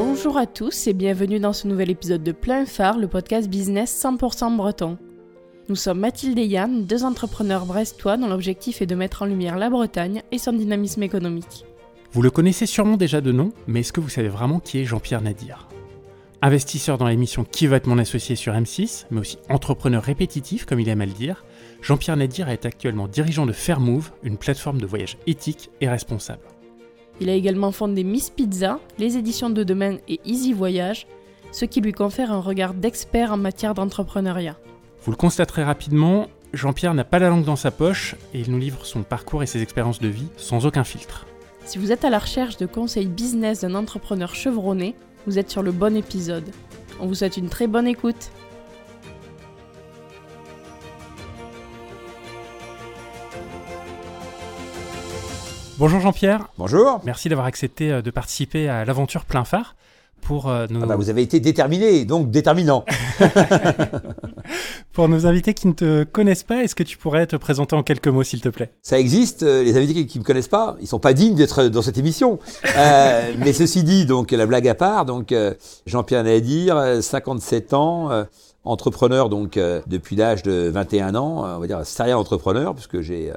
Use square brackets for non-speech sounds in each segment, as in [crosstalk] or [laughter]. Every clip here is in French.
Bonjour à tous et bienvenue dans ce nouvel épisode de Plein Phare, le podcast business 100% breton. Nous sommes Mathilde et Yann, deux entrepreneurs brestois dont l'objectif est de mettre en lumière la Bretagne et son dynamisme économique. Vous le connaissez sûrement déjà de nom, mais est-ce que vous savez vraiment qui est Jean-Pierre Nadir? Investisseur dans l'émission Qui va être mon associé sur M6, mais aussi entrepreneur répétitif comme il aime à le dire, Jean-Pierre Nadir est actuellement dirigeant de Fairmove, une plateforme de voyage éthique et responsable. Il a également fondé Miss Pizza, les éditions de demain et Easy Voyage, ce qui lui confère un regard d'expert en matière d'entrepreneuriat. Vous le constaterez rapidement, Jean-Pierre n'a pas la langue dans sa poche et il nous livre son parcours et ses expériences de vie sans aucun filtre. Si vous êtes à la recherche de conseils business d'un entrepreneur chevronné, vous êtes sur le bon épisode. On vous souhaite une très bonne écoute. Bonjour Jean-Pierre, Bonjour. merci d'avoir accepté euh, de participer à l'aventure plein phare pour euh, nos, Ah bah, vous avez été déterminé, donc déterminant. [laughs] [laughs] pour nos invités qui ne te connaissent pas. Est-ce que tu pourrais te présenter en quelques mots s'il te plaît? Ça existe, euh, les invités qui ne me connaissent pas, ils sont pas dignes d'être dans cette émission. Euh, [laughs] mais ceci dit, donc la blague à part, donc Jean-Pierre Nadir, euh, 57 ans, euh, entrepreneur donc euh, depuis l'âge de 21 ans, on va dire serial entrepreneur, puisque j'ai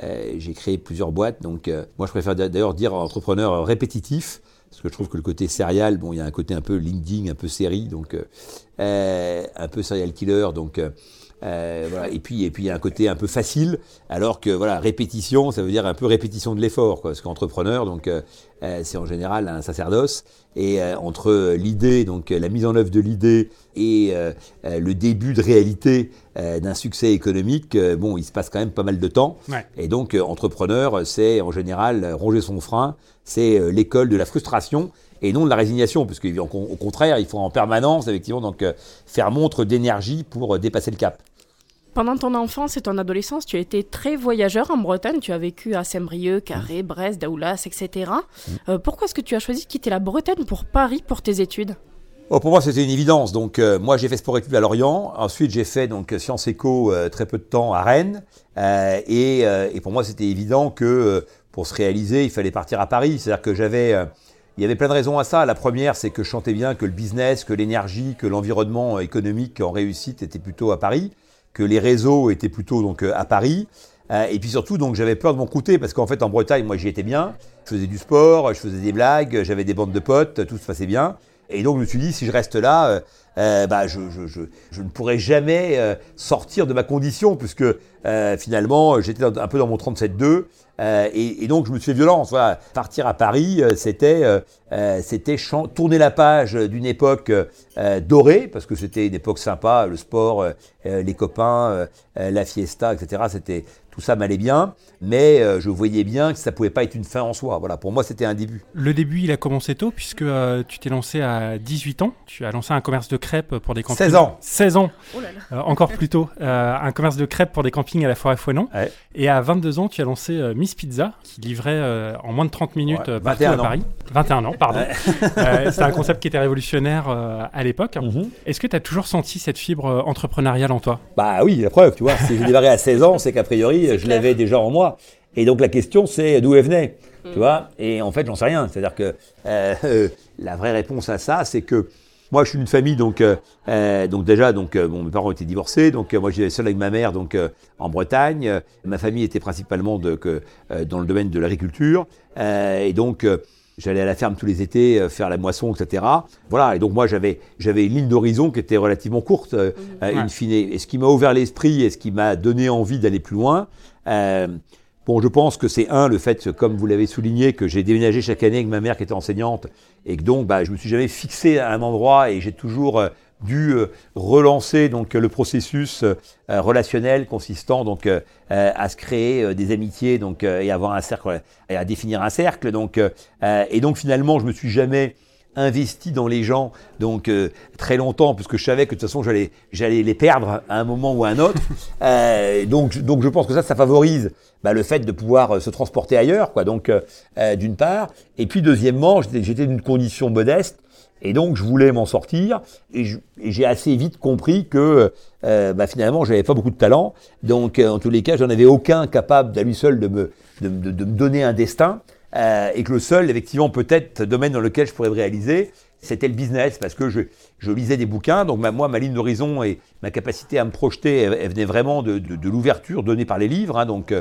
j'ai créé plusieurs boîtes. Donc euh, moi je préfère d'a- d'ailleurs dire entrepreneur répétitif. Parce que je trouve que le côté serial, bon, il y a un côté un peu LinkedIn, un peu série, donc euh, euh, un peu serial killer, donc euh, euh. Et puis, et puis il y a un côté un peu facile, alors que voilà, répétition, ça veut dire un peu répétition de l'effort, quoi. Parce qu'entrepreneur, donc euh, euh, c'est en général un sacerdoce, et euh, entre l'idée, donc euh, la mise en œuvre de l'idée et euh, euh, le début de réalité euh, d'un succès économique, euh, bon, il se passe quand même pas mal de temps. Ouais. Et donc, euh, entrepreneur, c'est en général euh, ronger son frein, c'est euh, l'école de la frustration et non de la résignation, qu'au au contraire, il faut en permanence, effectivement, donc euh, faire montre d'énergie pour euh, dépasser le cap. Pendant ton enfance et ton adolescence, tu as été très voyageur en Bretagne. Tu as vécu à Saint-Brieuc, Carré, Brest, Daoulas, etc. Euh, pourquoi est-ce que tu as choisi de quitter la Bretagne pour Paris pour tes études? Oh, pour moi, c'était une évidence. Donc, euh, moi, j'ai fait sport études à Lorient. Ensuite, j'ai fait donc sciences éco euh, très peu de temps à Rennes. Euh, et, et pour moi, c'était évident que pour se réaliser, il fallait partir à Paris. C'est-à-dire que j'avais, il y avait plein de raisons à ça. La première, c'est que je sentais bien que le business, que l'énergie, que l'environnement économique en réussite était plutôt à Paris, que les réseaux étaient plutôt donc euh, à Paris. Euh, et puis surtout, donc j'avais peur de mon parce qu'en fait, en Bretagne, moi, j'y étais bien. Je faisais du sport, je faisais des blagues, j'avais des bandes de potes, tout se passait bien. Et donc, je me suis dit, si je reste là, euh, bah, je, ne pourrai jamais sortir de ma condition, puisque finalement, j'étais un peu dans mon 37-2. Euh, et, et donc, je me suis fait violence. Voilà. Partir à Paris, euh, c'était euh, euh, c'était tourner la page d'une époque euh, dorée, parce que c'était une époque sympa, le sport, euh, les copains, la fiesta, etc. C'était tout ça m'allait bien, mais euh, je voyais bien que ça pouvait pas être une fin en soi. Voilà, pour moi, c'était un début. Le début, il a commencé tôt puisque euh, tu t'es lancé à 18 ans. Tu as lancé un commerce de crêpes pour des campings. 16 ans. 16 ans, Oh là là. euh, encore plus tôt. Euh, un commerce de crêpes pour des campings à la forêt Fouenon. Ouais. Et à 22 ans, tu as lancé euh, Miss Pizza qui livrait euh, en moins de 30 minutes Ouais, partout 21 à. Paris. 21 ans, pardon. [laughs] Euh, C'était un concept qui était révolutionnaire euh, à l'époque. Est-ce que tu as toujours senti cette fibre euh, entrepreneuriale en toi? Bah oui, la preuve, tu vois. Si j'ai démarré à 16 ans, c'est qu'a priori, je l'avais déjà en moi. Et donc la question, c'est d'où elle venait, tu vois? Et en fait, j'en sais rien. C'est-à-dire que euh, euh, la vraie réponse à ça, c'est que moi, je suis d'une famille, donc, euh, donc déjà, donc, bon, mes parents étaient divorcés, donc euh, moi, j'étais seul avec ma mère, donc euh, en Bretagne. Ma famille était principalement de, que, dans le domaine de l'agriculture, et donc. Euh, J'allais à la ferme tous les étés euh, faire la moisson, etc. Voilà, et donc moi j'avais j'avais une ligne d'horizon qui était relativement courte, euh, euh, Ouais. in fine. Et ce qui m'a ouvert l'esprit et ce qui m'a donné envie d'aller plus loin, euh, bon, je pense que c'est un le fait, comme vous l'avez souligné, que j'ai déménagé chaque année avec ma mère qui était enseignante et que donc bah, je me suis jamais fixé à un endroit et j'ai toujours euh, dû euh, relancer donc le processus euh, relationnel consistant donc euh, à se créer des amitiés donc et avoir un cercle et à définir un cercle donc et donc finalement je me suis jamais investi dans les gens donc euh, très longtemps parce que je savais que de toute façon j'allais j'allais les perdre à un moment ou à un autre. [laughs] Euh, donc je- donc je pense que ça ça favorise bah, le fait de pouvoir se transporter ailleurs quoi. Donc euh, d'une part. Et puis deuxièmement j'étais d'une condition modeste et donc je voulais m'en sortir et j'ai assez vite compris que euh, bah, finalement j'avais pas beaucoup de talent donc euh, en tous les cas j'en avais aucun capable à lui seul de me de, me donner un destin euh, et que le seul effectivement peut-être domaine dans lequel je pourrais me réaliser c'était le business parce que je, lisais des bouquins. Donc moi, ma ligne d'horizon et ma capacité à me projeter, elle, venait vraiment de, de, l'ouverture donnée par les livres. Hein. donc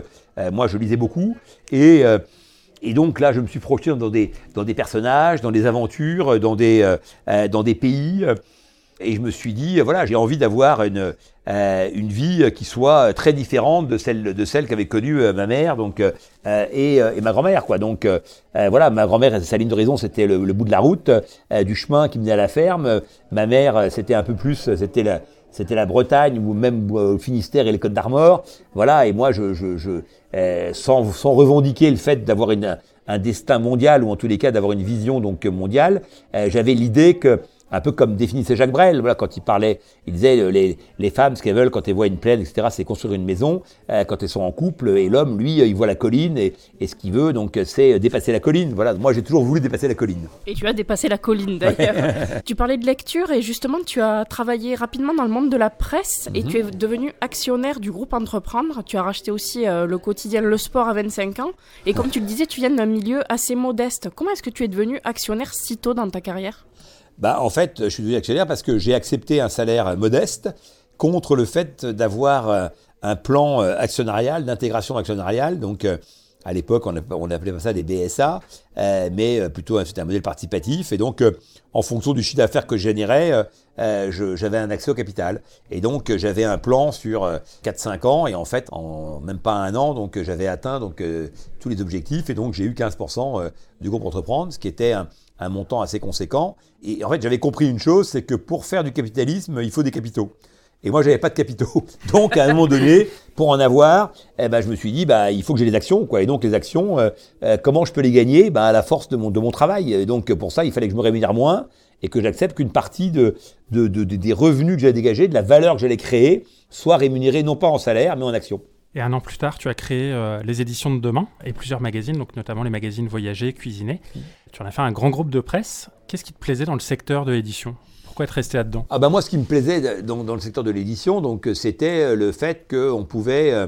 moi, je lisais beaucoup et et donc là, je me suis projeté dans des, dans des personnages, dans des aventures, dans des, dans des pays. Et je me suis dit, voilà, j'ai envie d'avoir une, euh, une vie qui soit très différente de celle de celle qu'avait connue euh, ma mère donc euh, et, et, ma grand-mère quoi. Donc voilà, ma grand-mère sa ligne de raison c'était le, bout de la route, du chemin qui menait à la ferme. Ma mère c'était un peu plus, c'était la c'était la Bretagne ou même le Finistère et les Côtes d'Armor. Voilà, et moi je, je, je sans, sans revendiquer le fait d'avoir un destin mondial ou en tous les cas d'avoir une vision donc mondiale, j'avais l'idée que un peu comme définissait Jacques Brel, voilà, quand il parlait, il disait euh, les, les femmes, ce qu'elles veulent quand elles voient une plaine, etc., c'est construire une maison, euh, quand elles sont en couple, et l'homme, lui, euh, il voit la colline, et, et ce qu'il veut, donc, c'est dépasser la colline. Voilà, moi, j'ai toujours voulu dépasser la colline. Et tu as dépassé la colline, d'ailleurs. [laughs] tu parlais de lecture, et justement, tu as travaillé rapidement dans le monde de la presse, et mhm. tu es devenu actionnaire du groupe Entreprendre. Tu as racheté aussi le quotidien Le Sport à 25 ans, et comme tu le disais, tu viens d'un milieu assez modeste. Comment est-ce que tu es devenu actionnaire si tôt dans ta carrière? Bah, En fait, je suis devenu actionnaire parce que j'ai accepté un salaire modeste contre le fait d'avoir euh, un plan euh, actionnarial, d'intégration actionnariale. Donc, euh, à l'époque, on, appelait ça des BSA, mais plutôt c'était un modèle participatif. Et donc, en fonction du chiffre d'affaires que je générais, j'avais un accès au capital. Et donc, j'avais un plan sur 4-5 ans. Et en fait, en même pas un an, donc j'avais atteint donc tous les objectifs. Et donc, j'ai eu 15% du groupe Entreprendre, ce qui était un, un montant assez conséquent. Et en fait, j'avais compris une chose, c'est que pour faire du capitalisme, il faut des capitaux. Et moi, j'avais pas de capitaux. [laughs] Donc, à un moment donné, pour en avoir, eh ben, je me suis dit, bah, il faut que j'ai des actions, quoi. Et donc, les actions, euh, euh, comment je peux les gagner? Bah, À la force de mon, travail. Donc, pour ça, il fallait que je me rémunère moins et que j'accepte qu'une partie de, de, des revenus que j'allais dégager, de la valeur que j'allais créer, soit rémunérée non pas en salaire, mais en actions. Et un an plus tard, tu as créé euh, les éditions de demain et plusieurs magazines, donc notamment les magazines Voyager, Cuisiner. Mmh. Tu en as fait un grand groupe de presse. Qu'est-ce qui te plaisait dans le secteur de l'édition? Pourquoi être resté là-dedans? Ah ben moi, ce qui me plaisait dans, dans le secteur de l'édition, donc c'était le fait qu'on pouvait euh,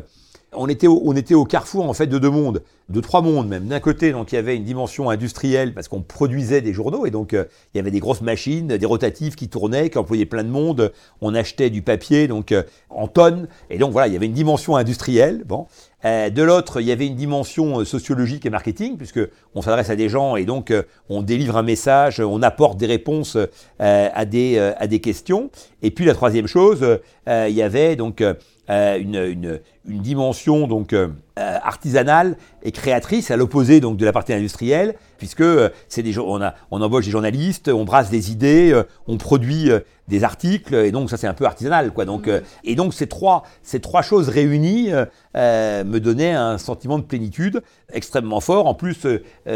on était, au, on était au carrefour en fait de deux mondes, de trois mondes même. D'un côté, donc il y avait une dimension industrielle parce qu'on produisait des journaux et donc euh, il y avait des grosses machines, des rotatives qui tournaient, qui employaient plein de monde. On achetait du papier donc euh, en tonnes et donc voilà, il y avait une dimension industrielle. Bon, euh, de l'autre, il y avait une dimension sociologique et marketing puisque on s'adresse à des gens et donc on délivre un message, on apporte des réponses à des à des questions. Et puis la troisième chose, il y avait donc une, une, une dimension donc euh, euh, artisanale et créatrice à l'opposé donc de la partie industrielle puisque euh, c'est des on a on embauche des journalistes on brasse des idées on produit des articles et donc ça c'est un peu artisanal quoi. Donc et donc ces trois ces trois choses réunies me donnaient un sentiment de plénitude extrêmement fort. En plus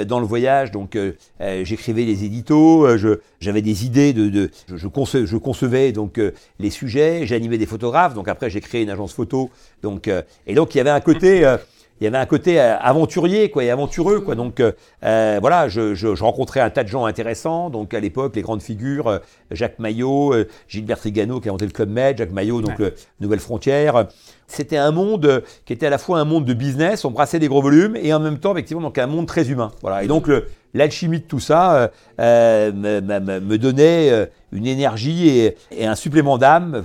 dans le voyage donc j'écrivais des éditos je j'avais des idées de, de je, je, concevais, je concevais donc les sujets j'animais des photographes donc après j'ai créé une agence photo donc euh, et donc il y avait un côté euh, il y avait un côté euh, aventurier quoi et aventureux quoi. Donc voilà je, je, je, rencontrais un tas de gens intéressants. Donc à l'époque les grandes figures Jacques Maillot Gilbert Trigano qui a inventé le club Med Jacques Maillot donc le Nouvelle Frontière c'était un monde qui était à la fois un monde de business on brassait des gros volumes et en même temps effectivement donc un monde très humain voilà et donc l'alchimie de tout ça euh, euh me, me, donnait euh, une énergie et, et un supplément d'âme,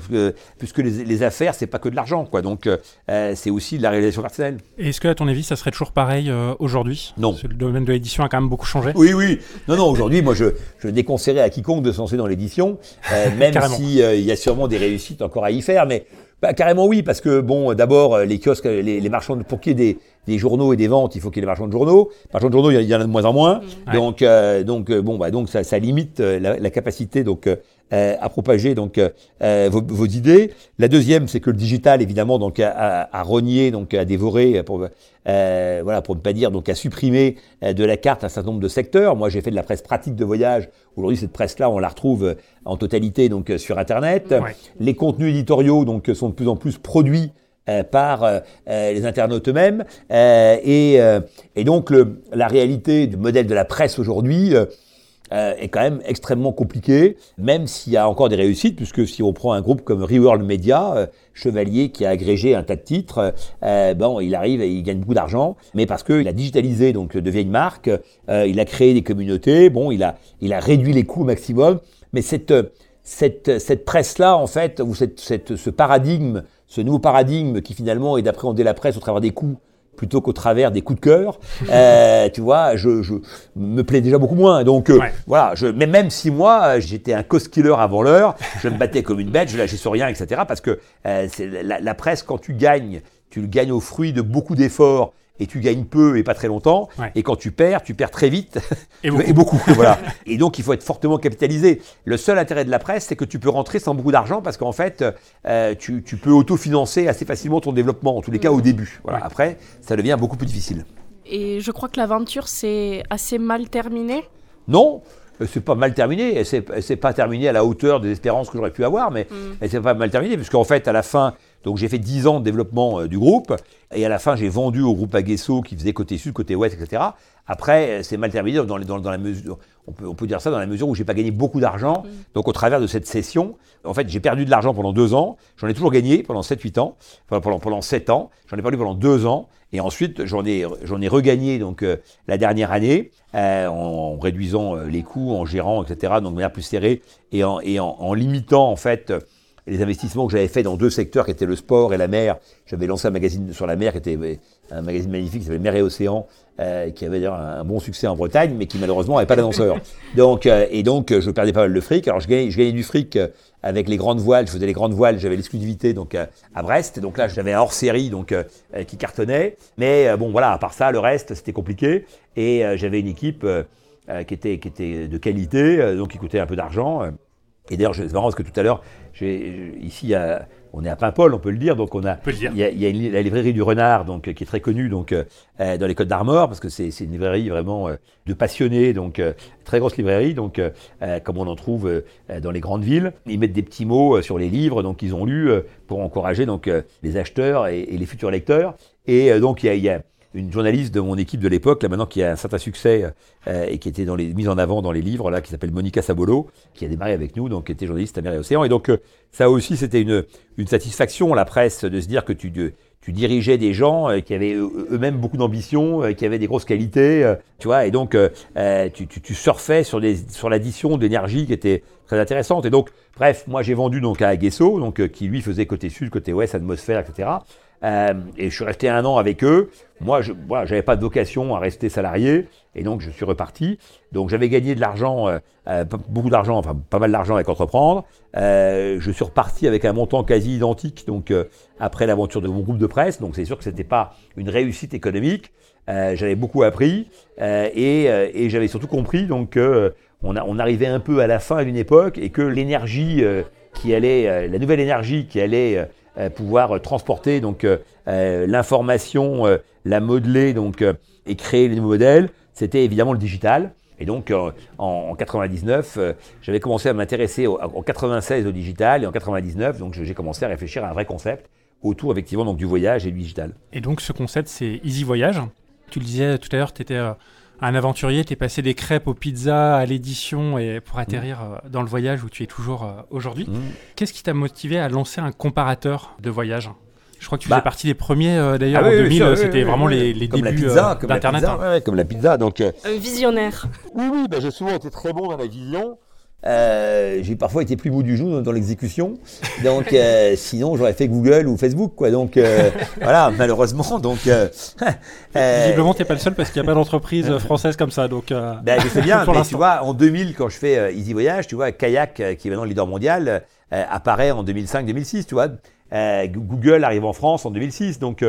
puisque les, les affaires, c'est pas que de l'argent, quoi. Donc, euh, c'est aussi de la réalisation personnelle. Est-ce que, à ton avis, ça serait toujours pareil aujourd'hui? Non. le domaine de l'édition a quand même beaucoup changé. Oui, oui. Non, non. Aujourd'hui, moi, je, je déconseillerais à quiconque de se lancer dans l'édition, [laughs] même s'il il y a sûrement des réussites encore à y faire, mais bah, carrément oui, parce que bon, d'abord les kiosques, les, les marchands, pour qu'il y ait des, des journaux et des ventes, il faut qu'il y ait des marchands de journaux. Marchands de journaux, il y en a de moins en moins. Donc, euh, donc euh, bon, bah, donc ça, ça limite euh, la, la, capacité donc à propager donc vos, vos, idées. La deuxième, c'est que le digital, évidemment, donc a, a, renié, donc a dévoré, pour, voilà, pour ne pas dire donc a supprimé de la carte un certain nombre de secteurs. Moi, j'ai fait de la presse pratique de voyage. Aujourd'hui, cette presse-là, on la retrouve en totalité donc sur Internet. Les contenus éditoriaux donc sont de plus en plus produits euh, par euh, euh, les internautes eux-mêmes. et, et, donc le, la réalité du modèle de la presse aujourd'hui, euh, est quand même extrêmement compliqué, même s'il y a encore des réussites, puisque si on prend un groupe comme Reworld Media, euh, Chevalier qui a agrégé un tas de titres, euh, bon, il arrive et il gagne beaucoup d'argent, mais parce qu'il a digitalisé donc de vieilles marques, il a créé des communautés, bon, il a, il a réduit les coûts au maximum, mais cette, cette, cette presse-là, en fait, ou cette, cette, ce paradigme, ce nouveau paradigme qui finalement est d'appréhender la presse au travers des coûts, plutôt qu'au travers des coups de cœur, [laughs] euh, tu vois, je, je, me plais déjà beaucoup moins. Donc euh, voilà, je, mais même si moi j'étais un cost killer avant l'heure, [laughs] je me battais comme une bête, je lâchais sur rien, etc. Parce que euh, la, la, presse, quand tu gagnes, tu le gagnes au fruit de beaucoup d'efforts et tu gagnes peu et pas très longtemps. Et quand tu perds, tu perds très vite [laughs] et beaucoup. et, beaucoup [laughs] voilà. [laughs] et donc il faut être fortement capitalisé. Le seul intérêt de la presse, c'est que tu peux rentrer sans beaucoup d'argent parce qu'en fait, euh, tu, tu, peux autofinancer assez facilement ton développement, en tous les cas au début. Voilà. Après, ça devient beaucoup plus difficile. Et je crois que l'aventure s'est assez mal terminée? Non, c'est pas mal terminé. Elle s'est pas terminée à la hauteur des espérances que j'aurais pu avoir, mais mm. elle s'est pas mal terminée, puisqu'en fait, à la fin, donc j'ai fait 10 ans de développement euh, du groupe, et à la fin j'ai vendu au groupe Aguesso qui faisait côté sud, côté ouest, etc. Après, euh, c'est mal terminé dans, dans, dans, la mesure, on peut, on peut dire ça dans la mesure où j'ai pas gagné beaucoup d'argent. Mm. Donc au travers de cette session, en fait j'ai perdu de l'argent pendant deux ans, j'en ai toujours gagné pendant 7-8 ans, enfin pendant, pendant 7 ans, j'en ai perdu pendant deux ans, et ensuite j'en ai, j'en ai regagné donc euh, la dernière année euh, en, réduisant les coûts, en gérant, etc. Donc de manière plus serrée et en, et en, en limitant en fait les investissements que j'avais fait dans deux secteurs qui étaient le sport et la mer. J'avais lancé un magazine sur la mer qui était un magazine magnifique qui s'appelait Mer et Océan, euh, qui avait d'ailleurs un bon succès en Bretagne, mais qui malheureusement n'avait pas d'annonceur. [laughs] donc, euh, et donc, je perdais pas mal de fric. Alors, je gagnais, je gagnais du fric euh, avec les grandes voiles. Je faisais les grandes voiles. J'avais l'exclusivité donc à Brest. Donc là, j'avais un hors série donc qui cartonnait. Mais bon, voilà. À part ça, le reste, c'était compliqué. Et j'avais une équipe qui était qui était de qualité, donc qui coûtait un peu d'argent. Et d'ailleurs, c'est marrant parce que tout à l'heure, ici, on est à Paimpol, on peut le dire. Donc, on a, il y a, il y a la librairie du Renard, donc, qui est très connue donc, euh, dans les Côtes d'Armor, parce que c'est une librairie vraiment euh, de passionnés, donc euh, très grosse librairie, donc, comme on en trouve dans les grandes villes. Ils mettent des petits mots sur les livres donc, qu'ils ont lus pour encourager donc, les acheteurs et, et les futurs lecteurs. Et donc, il y a, il y a une journaliste de mon équipe de l'époque, là maintenant qui a un certain succès euh, et qui était dans les, mise en avant dans les livres, là, qui s'appelle Monica Sabolo, qui a démarré avec nous, donc qui était journaliste à Mer et Océan. Et donc euh, ça aussi, c'était une, satisfaction, la presse, de se dire que tu, dirigeais des gens euh, qui avaient eux-mêmes beaucoup d'ambition, qui avaient des grosses qualités, tu vois, et donc tu, surfais sur l'addition d'énergie qui était très intéressante. Et donc, bref, moi j'ai vendu donc à Aguesso, donc qui lui faisait côté sud, côté ouest, atmosphère, etc. Euh, et je suis resté un an avec eux. Moi, je j'avais pas de vocation à rester salarié, et donc je suis reparti. Donc j'avais gagné de l'argent, euh, euh beaucoup d'argent, enfin pas mal d'argent avec entreprendre. Je suis reparti avec un montant quasi identique, donc après l'aventure de mon groupe de presse. Donc c'est sûr que c'était pas une réussite économique. j'avais beaucoup appris et, j'avais surtout compris donc on, arrivait un peu à la fin d'une époque et que l'énergie qui allait, la nouvelle énergie qui allait pouvoir transporter donc euh, euh, l'information, la modeler donc et créer les nouveaux modèles, c'était évidemment le digital. Et donc en, 99, j'avais commencé à m'intéresser en 96 au digital et en 99, donc j'ai commencé à réfléchir à un vrai concept autour effectivement donc du voyage et du digital. Et donc ce concept c'est Easy Voyage. Tu le disais tout à l'heure, tu étais un aventurier, tu es passé des crêpes aux pizzas à l'édition et pour atterrir euh, dans le voyage où tu es toujours euh, aujourd'hui. Mmh. Qu'est-ce qui t'a motivé à lancer un comparateur de voyage? Je crois que tu bah. fais partie des premiers euh, d'ailleurs ah en 2000, c'était vraiment les, les débuts d'Internet. Hein. comme la pizza, donc. visionnaire. Oui, oui, bah, j'ai souvent été très bon dans la vision. Euh, j'ai parfois été plus beau du jour dans l'exécution. Donc, euh, [laughs] sinon, j'aurais fait Google ou Facebook, quoi. Donc, euh, voilà, malheureusement. Donc, visiblement, t'es pas le seul parce qu'il n'y a pas d'entreprise française comme ça. Donc, ben, je sais bien. [laughs] mais tu vois, en 2000, quand je fais Easy Voyage, tu vois, Kayak, qui est maintenant leader mondial, apparaît en 2005-2006, tu vois. Google arrive en France en 2006. Donc,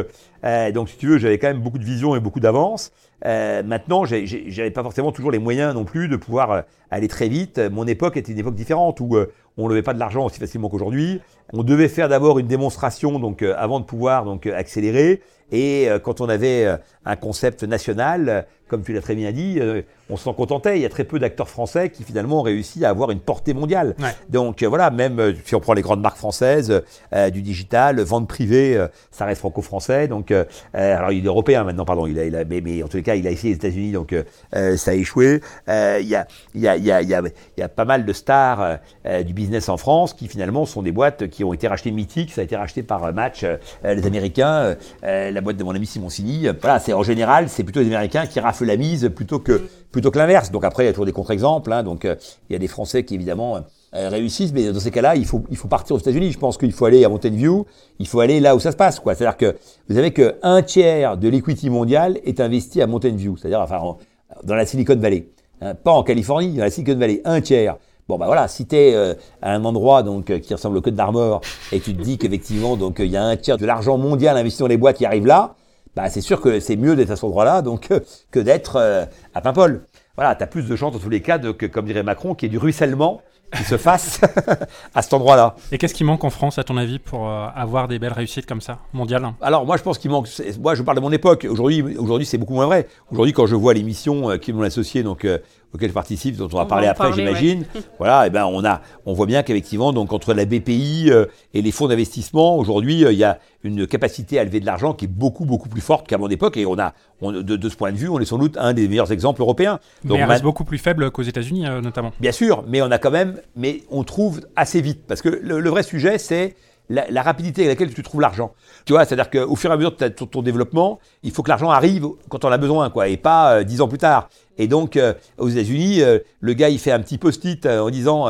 donc, si tu veux, j'avais quand même beaucoup de vision et beaucoup d'avance. Euh, maintenant, j'avais pas forcément toujours les moyens non plus de pouvoir euh, aller très vite. Mon époque était une époque différente où euh, on ne levait pas de l'argent aussi facilement qu'aujourd'hui. On devait faire d'abord une démonstration donc avant de pouvoir donc accélérer. Et quand on avait un concept national, comme tu l'as très bien dit, on s'en contentait. Il y a très peu d'acteurs français qui finalement ont réussi à avoir une portée mondiale. Donc voilà, même si on prend les grandes marques françaises, du digital, vente privée, ça reste franco-français. Donc alors il est européen maintenant, pardon. Il a, il a mais, en tous les cas, il a essayé les États-Unis, donc ça a échoué. Il y a, il y a, il y a, il y a pas mal de stars du business en France qui finalement sont des boîtes qui ont été rachetées mythiques. Ça a été racheté par Match, les Américains, la boîte de mon ami Simoncini. Voilà, c'est en général, c'est plutôt les Américains qui raflent la mise plutôt que plutôt que l'inverse. Donc après, il y a toujours des contre-exemples. Hein. donc il y a des Français qui évidemment réussissent, mais dans ces cas-là, il faut, il faut partir aux États-Unis. Je pense qu'il faut aller à Mountain View, il faut aller là où ça se passe. quoi. C'est-à-dire que vous savez qu'un tiers de l'equity mondial est investi à Mountain View, c'est-à-dire enfin, dans la Silicon Valley. Hein, pas en Californie, dans la Silicon Valley, un tiers. Bon bah voilà, si tu es euh, à un endroit donc euh, qui ressemble au Côte d'Armor et tu te dis qu'effectivement donc il y a un tiers de l'argent mondial investi dans les boîtes qui arrive là, bah c'est sûr que c'est mieux d'être à cet endroit-là donc que d'être euh, à Paimpol. Voilà, tu as plus de chances dans tous les cas de, que comme dirait Macron qu'il y ait du ruissellement qui se fasse [laughs] à cet endroit-là. Et qu'est-ce qui manque en France, à ton avis, pour avoir des belles réussites comme ça, mondiales Alors, moi, je pense qu'il manque. Moi, je parle de mon époque. Aujourd'hui, aujourd'hui c'est beaucoup moins vrai. Aujourd'hui, quand je vois l'émission qui m'ont associé, donc auquel je participe, dont on va parler après, j'imagine. [laughs] Voilà, et eh ben on a, on voit bien qu'effectivement, donc entre la BPI euh, et les fonds d'investissement, aujourd'hui, euh, il y a une capacité à lever de l'argent qui est beaucoup beaucoup plus forte qu'à mon époque, et on a, de, de, ce point de vue, on est sans doute un des meilleurs exemples européens. Donc, mais elle reste beaucoup plus faible qu'aux États-Unis, euh, notamment. Bien sûr, mais on a quand même, mais on trouve assez vite, parce que le, vrai sujet, c'est la, rapidité avec laquelle tu trouves l'argent. Tu vois, c'est-à-dire qu'au fur et à mesure de ton, développement, il faut que l'argent arrive quand on a besoin, quoi, et pas dix ans plus tard. Et donc, euh, aux États-Unis, euh, le gars, il fait un petit post-it euh, en disant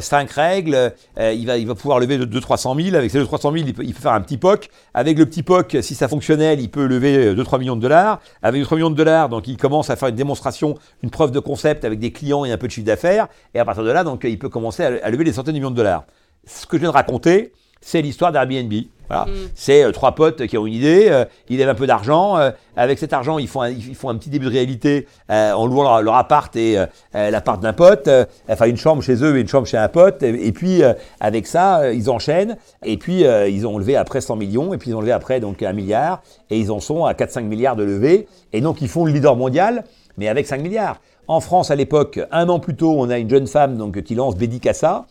cinq règles, il, va, il va pouvoir lever de 200-300 000. Avec ces 200-300 000, il peut, il peut, faire un petit POC. Avec le petit POC, si ça fonctionnel, il peut lever 2-3 millions de dollars. Avec 3 millions de dollars, donc il commence à faire une démonstration, une preuve de concept avec des clients et un peu de chiffre d'affaires. Et à partir de là, donc, il peut commencer à, à lever des centaines de millions de dollars. Ce que je viens de raconter, c'est l'histoire d'Airbnb. Voilà. Mm. C'est euh, trois potes qui ont une idée, euh, ils lèvent un peu d'argent. Euh, avec cet argent, ils font un, ils font un petit début de réalité en louant leur, appart et l'appart d'un pote, enfin une chambre chez eux et une chambre chez un pote. Et, puis avec ça, ils enchaînent. Et puis ils ont levé après 100 millions, et puis ils ont levé après donc un milliard, et ils en sont à 4-5 milliards de levée. Et donc ils font le leader mondial, mais avec 5 milliards. En France, à l'époque, un an plus tôt, on a une jeune femme donc, qui lance Bédicassa.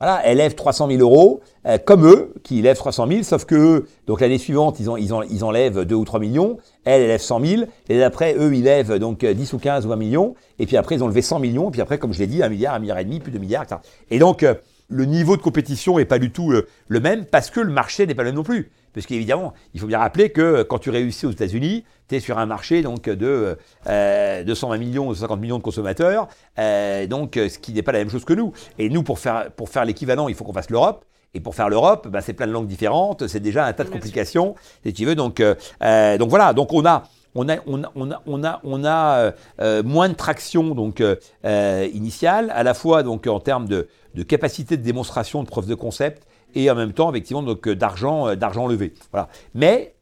Voilà, elle lève 300 000 euros, euh, comme eux, qui lèvent 300 000, sauf que eux, donc l'année suivante, ils, ont, ils, ont, ils enlèvent 2 ou 3 millions, elle, elle lève 100 000, et après, eux, ils lèvent donc 10 ou 15 ou 20 millions, et puis après, ils ont levé 100 millions, et puis après, comme je l'ai dit, un milliard, un milliard et demi, plus de milliards, etc. Et donc, euh, le niveau de compétition n'est pas du tout euh, le même, parce que le marché n'est pas le même non plus. Parce qu'évidemment, il faut bien rappeler que quand tu réussis aux États-Unis, tu es sur un marché donc, de euh, 220 millions ou 50 millions de consommateurs, euh, donc ce qui n'est pas la même chose que nous. Et nous, pour faire, pour faire l'équivalent, il faut qu'on fasse l'Europe. Et pour faire l'Europe, bah, c'est plein de langues différentes, c'est déjà un tas de complications, si tu veux. Donc, euh, euh, donc voilà, donc on a, on a, euh, moins de traction donc euh, initiale, à la fois donc en termes de, capacité de démonstration, de preuve de concept, et en même temps effectivement donc d'argent, d'argent levé. Voilà. Mais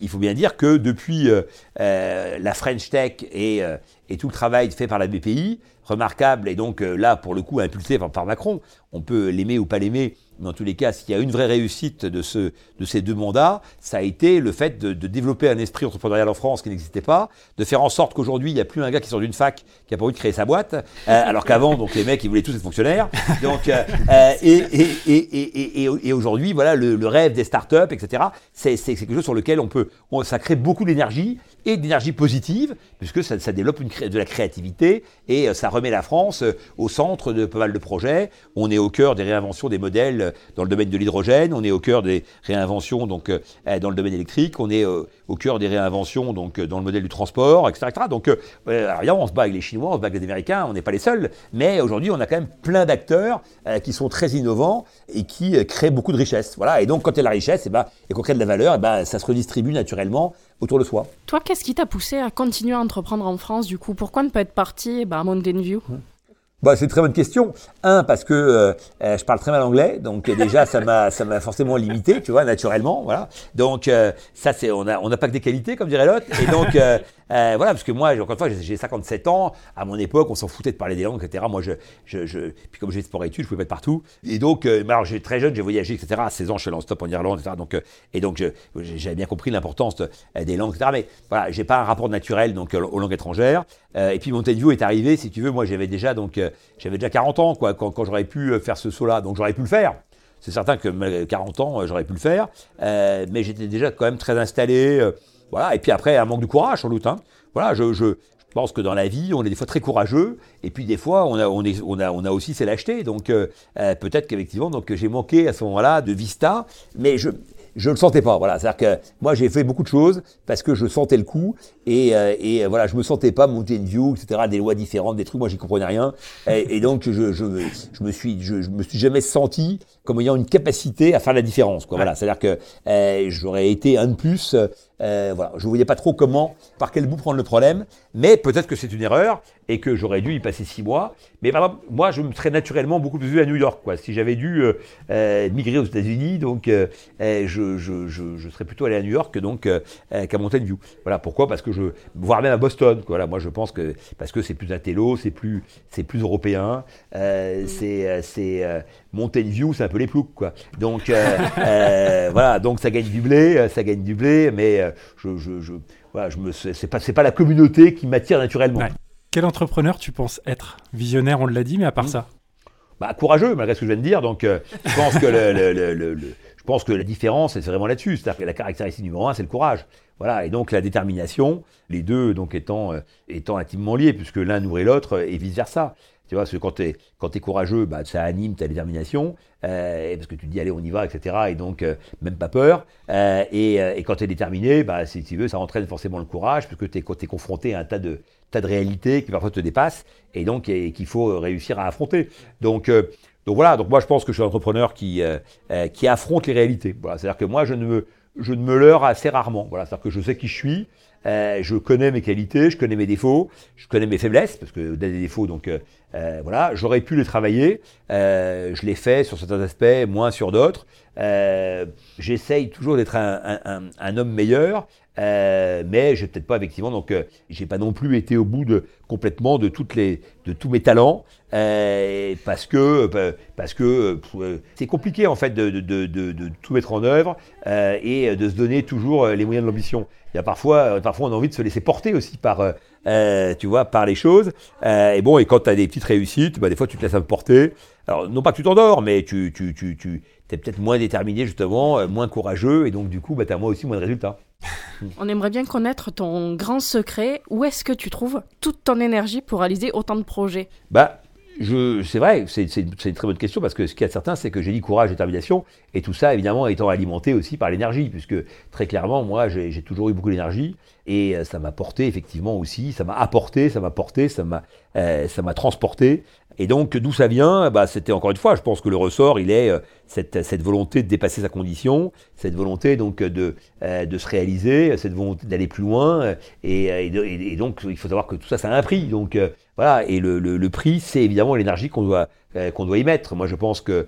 il faut bien dire que depuis euh, euh, la French Tech et, euh, tout le travail fait par la BPI, remarquable et donc là pour le coup impulsé par Macron, on peut l'aimer ou pas l'aimer, mais en tous les cas, s'il y a une vraie réussite de, ce, de ces deux mandats, ça a été le fait de, de développer un esprit entrepreneurial en France qui n'existait pas, de faire en sorte qu'aujourd'hui, il n'y a plus un gars qui sort d'une fac qui a pas envie de créer sa boîte, euh, [laughs] alors qu'avant, donc les mecs, ils voulaient tous être fonctionnaires. Donc, euh, euh et, et, et, et, aujourd'hui, voilà, le, le, rêve des startups, etc., c'est quelque chose sur lequel on peut, on, ça crée beaucoup d'énergie et d'énergie positive, puisque ça, développe de la créativité et euh, ça remet la France au centre de pas mal de projets. On est au cœur des réinventions des modèles dans le domaine de l'hydrogène, on est au cœur des réinventions donc euh, dans le domaine électrique, on est euh, au cœur des réinventions donc dans le modèle du transport, etc. Donc, euh, on se bat avec les Chinois, on se bat avec les Américains, on n'est pas les seuls, mais aujourd'hui, on a quand même plein d'acteurs qui sont très innovants et qui créent beaucoup de richesse. Voilà. Et donc, quand il y a la richesse, et, eh ben, et qu'on crée de la valeur, eh ben, ça se redistribue naturellement autour de soi. Toi, qu'est-ce qui t'a poussé à continuer à entreprendre en France du coup? Pourquoi ne pas être parti bah, à Mountain View? Bah, c'est une très bonne question. Un, parce que euh, euh, je parle très mal anglais, donc euh, déjà ça m'a ça m'a forcément limité, tu vois, naturellement, voilà. Donc ça c'est on a on n'a pas que des qualités comme dirait l'autre, et donc Euh, voilà, parce que moi, encore une fois, j'ai 57 ans. À mon époque, on s'en foutait de parler des langues, etc. Moi, je, je, je puis comme j'ai sport études, je pouvais pas être partout. Et donc, euh, alors, j'ai très jeune, j'ai voyagé, etc. À 16 ans, je suis allé en stop en Irlande, etc. Donc, euh, et donc, j'avais bien compris l'importance des langues, etc. Mais voilà, j'ai pas un rapport naturel donc aux langues étrangères. et puis Mountain View est arrivé, si tu veux, moi, j'avais déjà donc, j'avais déjà 40 ans, quoi, quand j'aurais pu faire ce saut-là. Donc, j'aurais pu le faire. C'est certain que 40 ans, j'aurais pu le faire, mais j'étais déjà quand même très installé. Voilà, et puis après, un manque de courage, sans doute. Hein voilà, je, je, pense que dans la vie, on est des fois très courageux, et puis des fois, on a, on a, on a aussi ses lâchetés. Donc euh, euh, peut-être qu'effectivement, donc j'ai manqué à ce moment-là de vista, mais je je le sentais pas. Voilà, c'est-à-dire que moi j'ai fait beaucoup de choses parce que je sentais le coup et, euh, et voilà, je me sentais pas une view, etc. Des lois différentes, des trucs, moi j'y comprenais rien. Et, donc je, je, je, me suis, je, je, me suis jamais senti comme ayant une capacité à faire la différence. Quoi. Voilà, c'est-à-dire que euh, j'aurais été un de plus. Euh, voilà, je ne voyais pas trop comment, par quel bout prendre le problème, mais peut-être que c'est une erreur et que j'aurais dû y passer six mois. Mais par exemple, moi, je me serais naturellement beaucoup plus vu à New York. Quoi. Si j'avais dû euh, euh migrer aux États-Unis, donc je, serais plutôt allé à New York donc qu'à Mountain View. Voilà, pourquoi? Parce que je, voire même à Boston. Quoi. Voilà, moi, je pense que parce que c'est plus intello, c'est plus, c'est plus européen, c'est, c'est Mountain View, c'est un peu les ploucs, quoi. Donc voilà, donc ça gagne du blé, ça gagne du blé, mais je, je, je, voilà, je me, c'est pas, pas la communauté qui m'attire naturellement. Quel entrepreneur tu penses être? Visionnaire, on l'a dit, mais à part mmh. ça bah, Courageux, malgré ce que je viens de dire. Donc, euh, je pense que le, le, le, je pense que la différence, c'est vraiment là-dessus. C'est-à-dire que la caractéristique numéro un, c'est le courage. Voilà, et donc la détermination, les deux donc étant, euh, étant intimement liés, puisque l'un nourrit l'autre et vice-versa. Tu vois, parce que quand tu es, courageux, bah, ça anime ta détermination, euh, parce que tu te dis allez, on y va, etc. Et donc, euh, même pas peur. Euh, et, euh, quand tu es déterminé, bah, si tu veux, ça entraîne forcément le courage, parce que tu es, es, confronté à un tas de, tas de réalités qui parfois te dépassent, et donc qu'il faut réussir à affronter. Donc, donc voilà, donc moi je pense que je suis un entrepreneur qui, qui affronte les réalités. Voilà, C'est-à-dire que moi je ne me, je ne me leurre assez rarement. Voilà, C'est-à-dire que je sais qui je suis, euh, je connais mes qualités, je connais mes défauts, je connais mes faiblesses, parce que des défauts, donc euh, euh, voilà, j'aurais pu les travailler, je l'ai fait sur certains aspects, moins sur d'autres. J'essaye toujours d'être un, homme meilleur, euh, mais j'ai peut-être pas effectivement donc euh, j'ai pas non plus été au bout de complètement de tous mes talents euh, parce que parce que c'est compliqué en fait de, tout mettre en œuvre et de se donner toujours les moyens de l'ambition. Il y a parfois parfois on a envie de se laisser porter aussi par tu vois par les choses et bon et quand tu as des petites réussites bah, des fois tu te laisses porter. Alors non pas que tu t'endors mais tu tu tu tu es peut-être moins déterminé justement, moins courageux et donc du coup bah, as moi aussi moins de résultats. On aimerait bien connaître ton grand secret. Où est-ce que tu trouves toute ton énergie pour réaliser autant de projets? Bah, c'est vrai, c'est une, très bonne question parce que ce qui est certain, c'est que j'ai dit courage, détermination, et tout ça évidemment étant alimenté aussi par l'énergie, puisque très clairement, moi, j'ai toujours eu beaucoup d'énergie et euh, ça m'a porté effectivement aussi, ça m'a apporté, ça m'a porté, ça m'a euh, ça m'a transporté. Et donc, d'où ça vient? Bah, C'était encore une fois, je pense que le ressort, il est euh, cette, cette, volonté de dépasser sa condition, cette volonté donc de, euh, de se réaliser, cette volonté d'aller plus loin. Euh, et, donc, il faut savoir que tout ça, ça a un prix. Donc, voilà. Et le, le, prix, c'est évidemment l'énergie qu'on doit, qu'on doit y mettre. Moi, je pense que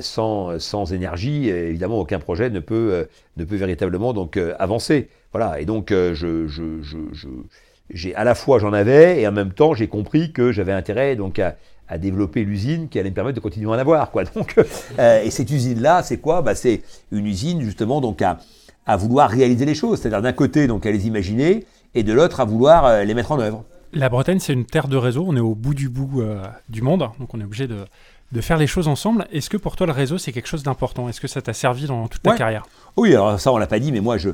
sans, sans énergie, évidemment, aucun projet ne peut, ne peut véritablement donc avancer. Voilà. Et donc, je, je j'ai à la fois j'en avais et en même temps j'ai compris que j'avais intérêt donc à, à développer l'usine qui allait me permettre de continuer à en avoir quoi. [laughs] Donc euh, et cette usine là c'est quoi? Bah, c'est une usine justement donc à, à vouloir réaliser les choses, c'est-à-dire d'un côté donc à les imaginer et de l'autre à vouloir euh, les mettre en œuvre. La Bretagne c'est une terre de réseau, on est au bout du bout euh, du monde. Donc on est obligé de de faire les choses ensemble. Est-ce que pour toi le réseau c'est quelque chose d'important? Est-ce que ça t'a servi dans toute ta carrière? Oui, alors ça on l'a pas dit, mais moi je,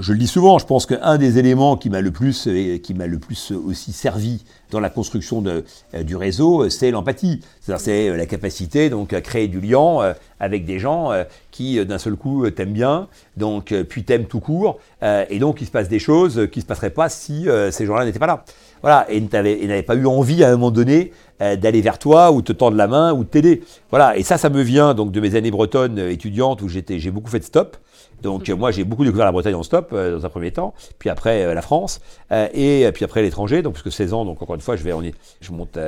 je le dis souvent, je pense qu'un des éléments qui m'a le plus, qui m'a le plus aussi servi dans la construction euh, du réseau, c'est l'empathie. C'est euh, la capacité donc à créer du lien euh, avec des gens qui d'un seul coup t'aiment bien, donc puis t'aiment tout court, et donc il se passe des choses qui se passeraient pas si ces gens-là n'étaient pas là. Voilà, et n'avaient pas eu envie à un moment donné d'aller vers toi ou te tendre la main ou de t'aider. Voilà, et ça, ça me vient donc de mes années bretonnes étudiantes où j'étais, j'ai beaucoup fait de stop. Donc euh, moi j'ai beaucoup découvert la Bretagne en stop euh, dans un premier temps, puis après euh, la France et puis après l'étranger. Donc puisque 16 ans, donc encore une fois je vais je monte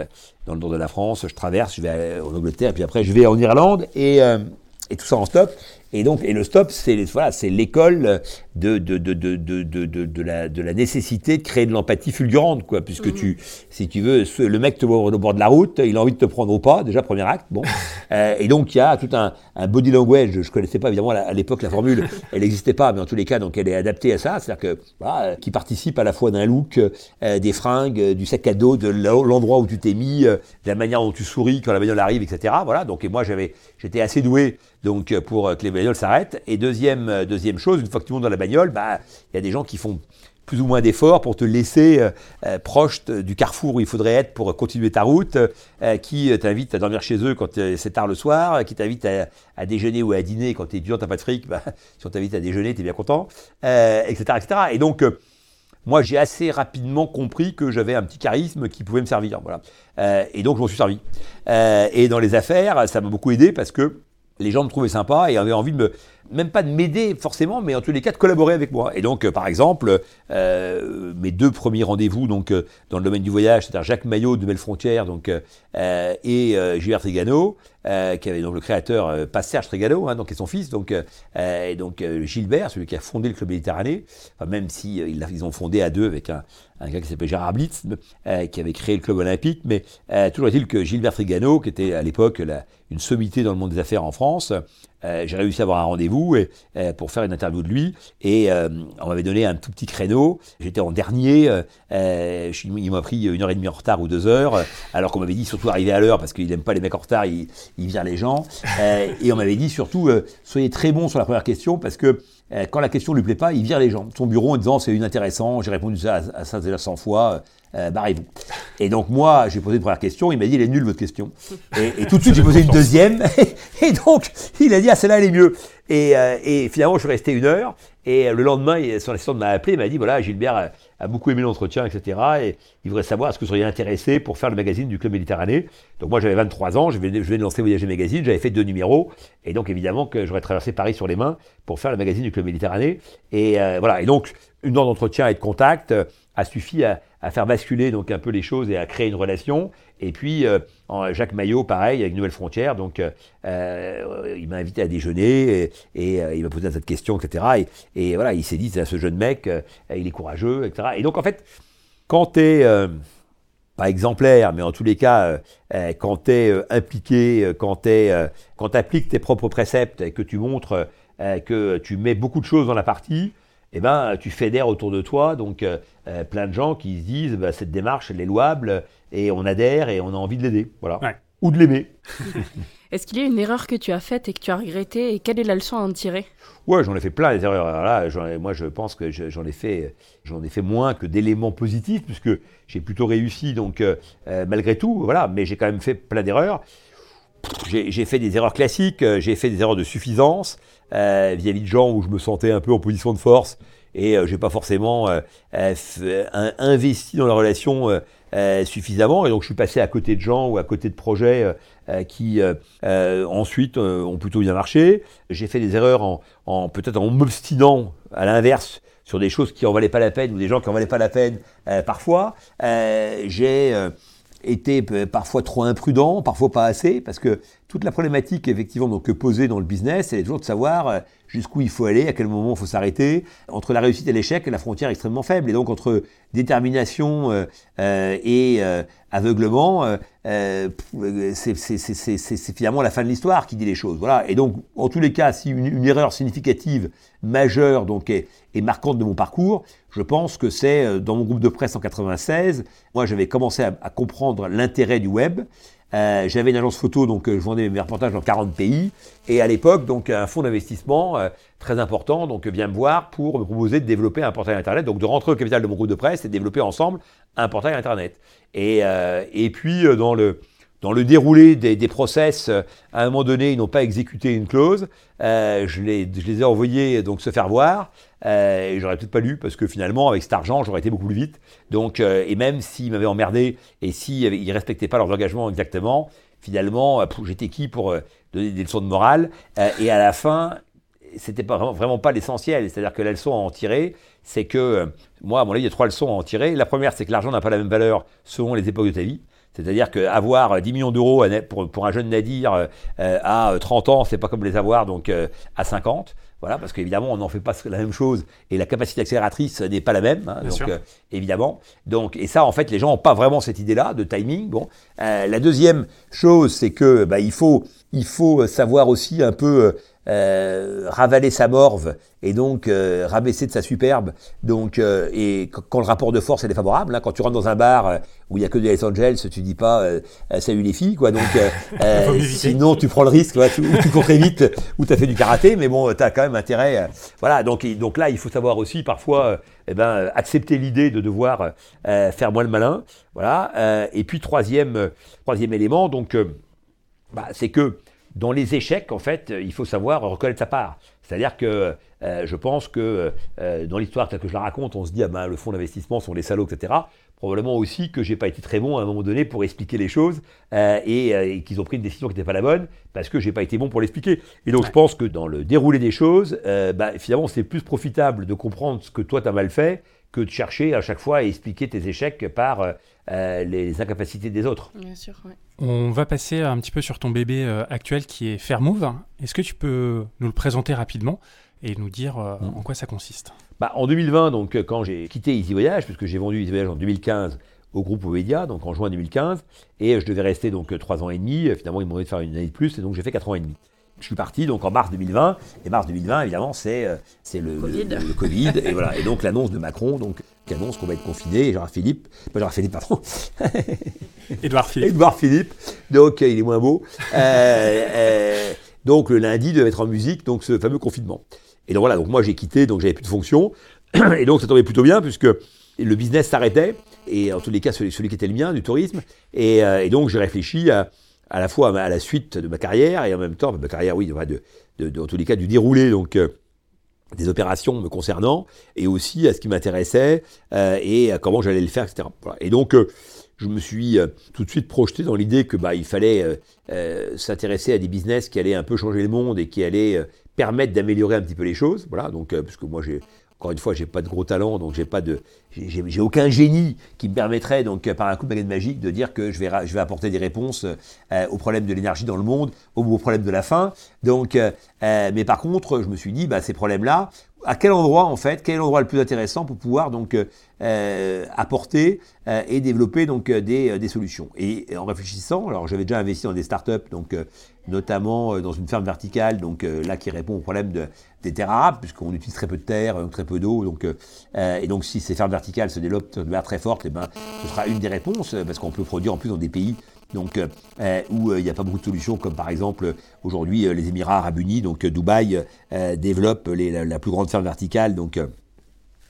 dans le nord de la France, je traverse, je vais en Angleterre, puis après je vais en Irlande et, et tout ça en stop. Et donc, et le stop, c'est voilà, c'est l'école de de, de, de, de, de, de, la, de la nécessité de créer de l'empathie fulgurante, quoi, puisque Mhm. tu, si tu veux, ce- le mec te voit au bord de la route, il a envie de te prendre au pas, déjà premier acte, bon. [laughs] Euh, et donc il y a tout un, un body language. Je connaissais pas évidemment à l'époque la formule, [laughs] elle n'existait pas, mais en tous les cas, donc elle est adaptée à ça, c'est-à-dire que voilà, euh, qui participe à la fois d'un look, euh, des fringues, du sac à dos, de l'en- l'endroit où tu t'es mis, euh, de la manière dont tu souris quand la bagnole arrive, etc. Voilà. Donc et moi j'avais, j'étais assez doué donc euh, pour euh, que les bagnoles s'arrêtent. Et deuxième euh, deuxième chose, une fois que tu montes dans la bagnole, bah il y a des gens qui font plus ou moins d'efforts pour te laisser proche du carrefour où il faudrait être pour continuer ta route, qui t'invitent à dormir chez eux quand c'est tard le soir, qui t'invitent à, déjeuner ou à dîner quand t'es étudiant, t'as pas de fric, bah, [laughs] si on t'invite à déjeuner, t'es bien content, etc., etc. Et donc, moi, j'ai assez rapidement compris que j'avais un petit charisme qui pouvait me servir, voilà. Et donc, je m'en suis servi. Et dans les affaires, ça m'a beaucoup aidé parce que les gens me trouvaient sympa et avaient envie de me, même pas de m'aider forcément, mais en tous les cas de collaborer avec moi. Et donc, euh, par exemple, euh, mes deux premiers rendez-vous donc euh, dans le domaine du voyage, c'est-à-dire Jacques Maillot de Belle Frontière, donc euh, euh, et euh, Gilbert Trigano, qui avait donc le créateur, pas Serge Trigano, hein, donc et son fils, donc et donc Gilbert, celui qui a fondé le club Méditerranée, enfin, même si ils, ils ont fondé à deux avec un, un gars qui s'appelait Gérard Blitz, qui avait créé le club olympique, mais toujours est-il que Gilbert Trigano, qui était à l'époque une sommité dans le monde des affaires en France, euh, j'ai réussi à avoir un rendez-vous et, euh, pour faire une interview de lui et euh, on m'avait donné un tout petit créneau. J'étais en dernier, euh, euh, je il m'a pris une heure et demie en retard ou deux heures, euh, alors qu'on m'avait dit surtout arriver à l'heure parce qu'il n'aime pas les mecs en retard, il, il vire les gens. Et on m'avait dit surtout soyez très bon sur la première question parce que quand la question ne lui plaît pas, il vire les gens. Son bureau en disant c'est inintéressant, j'ai répondu ça à, à ça déjà 100 fois, euh, barrez-vous. Et donc moi, j'ai posé une première question, il m'a dit elle est nulle votre question. Et, et tout de suite j'ai posé une deuxième, [laughs] et donc il a dit ah celle-là elle est mieux. Et, euh, et finalement je suis resté une heure, et le lendemain il- son assistante m'a appelé, il m'a dit voilà Gilbert a, a beaucoup aimé l'entretien, etc. Et il voudrait savoir est-ce que vous seriez intéressé pour faire le magazine du Club Méditerranée? Donc moi j'avais 23 ans, je venais, je venais de lancer Voyager Magazine, j'avais fait deux numéros, et donc évidemment que j'aurais traversé Paris sur les mains pour faire le magazine du Club Méditerranée. Et euh, voilà, et donc une heure d'entretien et de contact a suffi à, faire basculer donc un peu les choses et à créer une relation. Et puis euh, Jacques Maillot, pareil, avec Nouvelle Frontière, donc euh, euh, il m'a invité à déjeuner et, il m'a posé un tas de questions, etc. Et, et voilà, il s'est dit, ce jeune mec, il est courageux, etc. Et donc en fait, quand tu es pas exemplaire, mais en tous les cas, quand tu es impliqué, quand tu appliques tes propres préceptes et que tu montres que tu mets beaucoup de choses dans la partie, eh ben, tu fédères autour de toi donc euh, euh, plein de gens qui se disent bah, cette démarche elle est louable et on adhère et on a envie de l'aider, voilà, Ouais. ou de l'aimer. [laughs] Est-ce qu'il y a une erreur que tu as faite et que tu as regrettée et quelle est la leçon à en tirer? Ouais, j'en ai fait plein des erreurs. Alors là, ai- moi, je pense que je- j'en ai fait, j'en ai fait moins que d'éléments positifs, puisque j'ai plutôt réussi. Donc, euh, malgré tout, voilà. Mais j'ai quand même fait plein d'erreurs. J'ai fait des erreurs classiques. J'ai fait des erreurs de suffisance euh, vis-à-vis de gens où je me sentais un peu en position de force et euh, j'ai pas forcément euh, investi dans la relation suffisamment. Et donc, je suis passé à côté de gens ou à côté de projets qui ensuite ont plutôt bien marché. J'ai fait des erreurs en, en peut-être en m'obstinant à l'inverse sur des choses qui en valaient pas la peine ou des gens qui en valaient pas la peine euh, parfois. Euh, j'ai euh, été parfois trop imprudent, parfois pas assez, parce que toute la problématique effectivement donc, posée dans le business, c'est toujours de savoir euh, jusqu'où il faut aller, à quel moment il faut s'arrêter. Entre la réussite et l'échec, la frontière est extrêmement faible, et donc entre détermination et aveuglement, c'est finalement la fin de l'histoire qui dit les choses. Voilà. Et donc, en tous les cas, si une, erreur significative, majeure, donc est marquante de mon parcours, je pense que c'est euh, dans mon groupe de presse en 96. Moi, j'avais commencé à comprendre l'intérêt du web. Euh, j'avais une agence photo, donc euh, je vendais mes reportages dans 40 pays. Et à l'époque, donc un fonds d'investissement euh, très important, donc vient me voir pour me proposer de développer un portail internet, donc de rentrer au capital de mon groupe de presse et de développer ensemble un portail internet. Et, et puis dans le dans le déroulé des, des process, à un moment donné, ils n'ont pas exécuté une clause. Je, les, je les ai envoyés donc se faire voir. Euh, et j'aurais peut-être pas lu parce que finalement, avec cet argent, j'aurais été beaucoup plus vite. Donc, euh, et même s'ils m'avaient emmerdé et s'ils ne respectaient pas leurs engagements exactement, finalement, euh, j'étais qui pour euh, donner des leçons de morale? Et à la fin, c'était pas vraiment, vraiment pas l'essentiel. C'est-à-dire que la leçon à en tirer, c'est que moi, à mon avis, il y a trois leçons à en tirer. La première, c'est que l'argent n'a pas la même valeur selon les époques de ta vie. C'est-à-dire qu'avoir 10 millions d'euros pour, pour, un jeune Nadir à 30 ans, c'est pas comme les avoir donc à 50. Voilà, parce qu'évidemment, on n'en fait pas la même chose et la capacité accélératrice n'est pas la même. Hein, donc, euh, évidemment. Donc, et ça, en fait, les gens n'ont pas vraiment cette idée-là de timing. Bon, euh, la deuxième chose, c'est que bah, il faut, il faut savoir aussi un peu euh, ravaler sa morve et donc euh, rabaisser de sa superbe. Donc, euh, et quand le rapport de force est défavorable, hein, quand tu rentres dans un bar où il y a que des Los Angeles, tu dis pas salut les filles, quoi. Donc, [laughs] sinon tu prends le risque, tu, ou tu cours très vite, ou tu as fait du karaté, mais bon, tu as quand même intérêt. voilà, donc, donc là, il faut savoir aussi parfois eh ben, accepter l'idée de devoir faire moins le malin. Voilà. et puis troisième, troisième élément, donc, bah, c'est que dans les échecs, en fait, euh, il faut savoir reconnaître sa part. C'est-à-dire que euh, je pense que euh, dans l'histoire telle que je la raconte, on se dit, ah ben, le fonds d'investissement sont les salauds, etc. Probablement aussi que j'ai pas été très bon à un moment donné pour expliquer les choses et, qu'ils ont pris une décision qui n'était pas la bonne parce que j'ai pas été bon pour l'expliquer. Et donc je pense que dans le déroulé des choses, bah, finalement, c'est plus profitable de comprendre ce que toi tu as mal fait que de chercher à chaque fois à expliquer tes échecs par les incapacités des autres. Bien sûr, oui. On va passer un petit peu sur ton bébé euh, actuel qui est Fairmove. Est-ce que tu peux nous le présenter rapidement et nous dire euh, mm. en quoi ça consiste? Bah, En 2020, donc, euh, quand j'ai quitté Easy Voyage, puisque j'ai vendu Easy Voyage en 2015 au groupe Ovedia, donc en juin 2015, et je devais rester donc trois ans et demi. Finalement, ils m'ont demandé de faire une année de plus, et donc j'ai fait quatre ans et demi je suis parti donc en mars 2020. Et mars 2020, évidemment, c'est c'est le, le, Covid. et voilà. Et donc l'annonce de Macron, donc qui annonce qu'on va être confiné. Et Gérard Philippe, pas Gérard Philippe, pardon. [laughs] Édouard Philippe. Édouard Philippe. Donc il est moins beau. Euh, euh, donc le lundi devait être en musique, donc ce fameux confinement. Et donc voilà. Donc moi j'ai quitté, donc j'avais plus de fonction. [clears throat] Et donc ça tombait plutôt bien puisque le business s'arrêtait. Et en tous les cas celui, celui qui était le mien, du tourisme. Et, et donc j'ai réfléchi à à la fois à la suite de ma carrière et en même temps, ma carrière, oui, de, de, en tous les cas, du déroulé donc, euh, des opérations me concernant et aussi à ce qui m'intéressait euh, et à comment j'allais le faire, etc. Et donc, euh, je me suis tout de suite projeté dans l'idée que bah, il fallait s'intéresser à des business qui allaient un peu changer le monde et qui allaient permettre d'améliorer un petit peu les choses. Voilà, donc, parce moi, j'ai encore une fois, j'ai pas de gros talent, donc j'ai pas aucun génie qui me permettrait, donc par un coup de baguette magique, de dire que je vais, apporter des réponses euh, aux problèmes de l'énergie dans le monde, aux, problèmes de la faim. Donc, euh, euh, mais par contre, je me suis dit, bah, ces problèmes-là, à quel endroit en fait, quel est l'endroit le plus intéressant pour pouvoir donc apporter et développer donc des, des, solutions. Et en réfléchissant, alors j'avais déjà investi dans des startups, donc notamment dans une ferme verticale, donc là qui répond au problème de, des terres arabes, puisqu'on utilise très peu de terre, très peu d'eau, donc et donc si ces fermes verticale se développe de manière très forte, eh ben, ce sera une des réponses, parce qu'on peut produire en plus dans des pays donc, euh, où euh, il n'y a pas beaucoup de solutions, comme par exemple aujourd'hui euh, les Émirats arabes unis, donc Dubaï développe la, plus grande ferme verticale,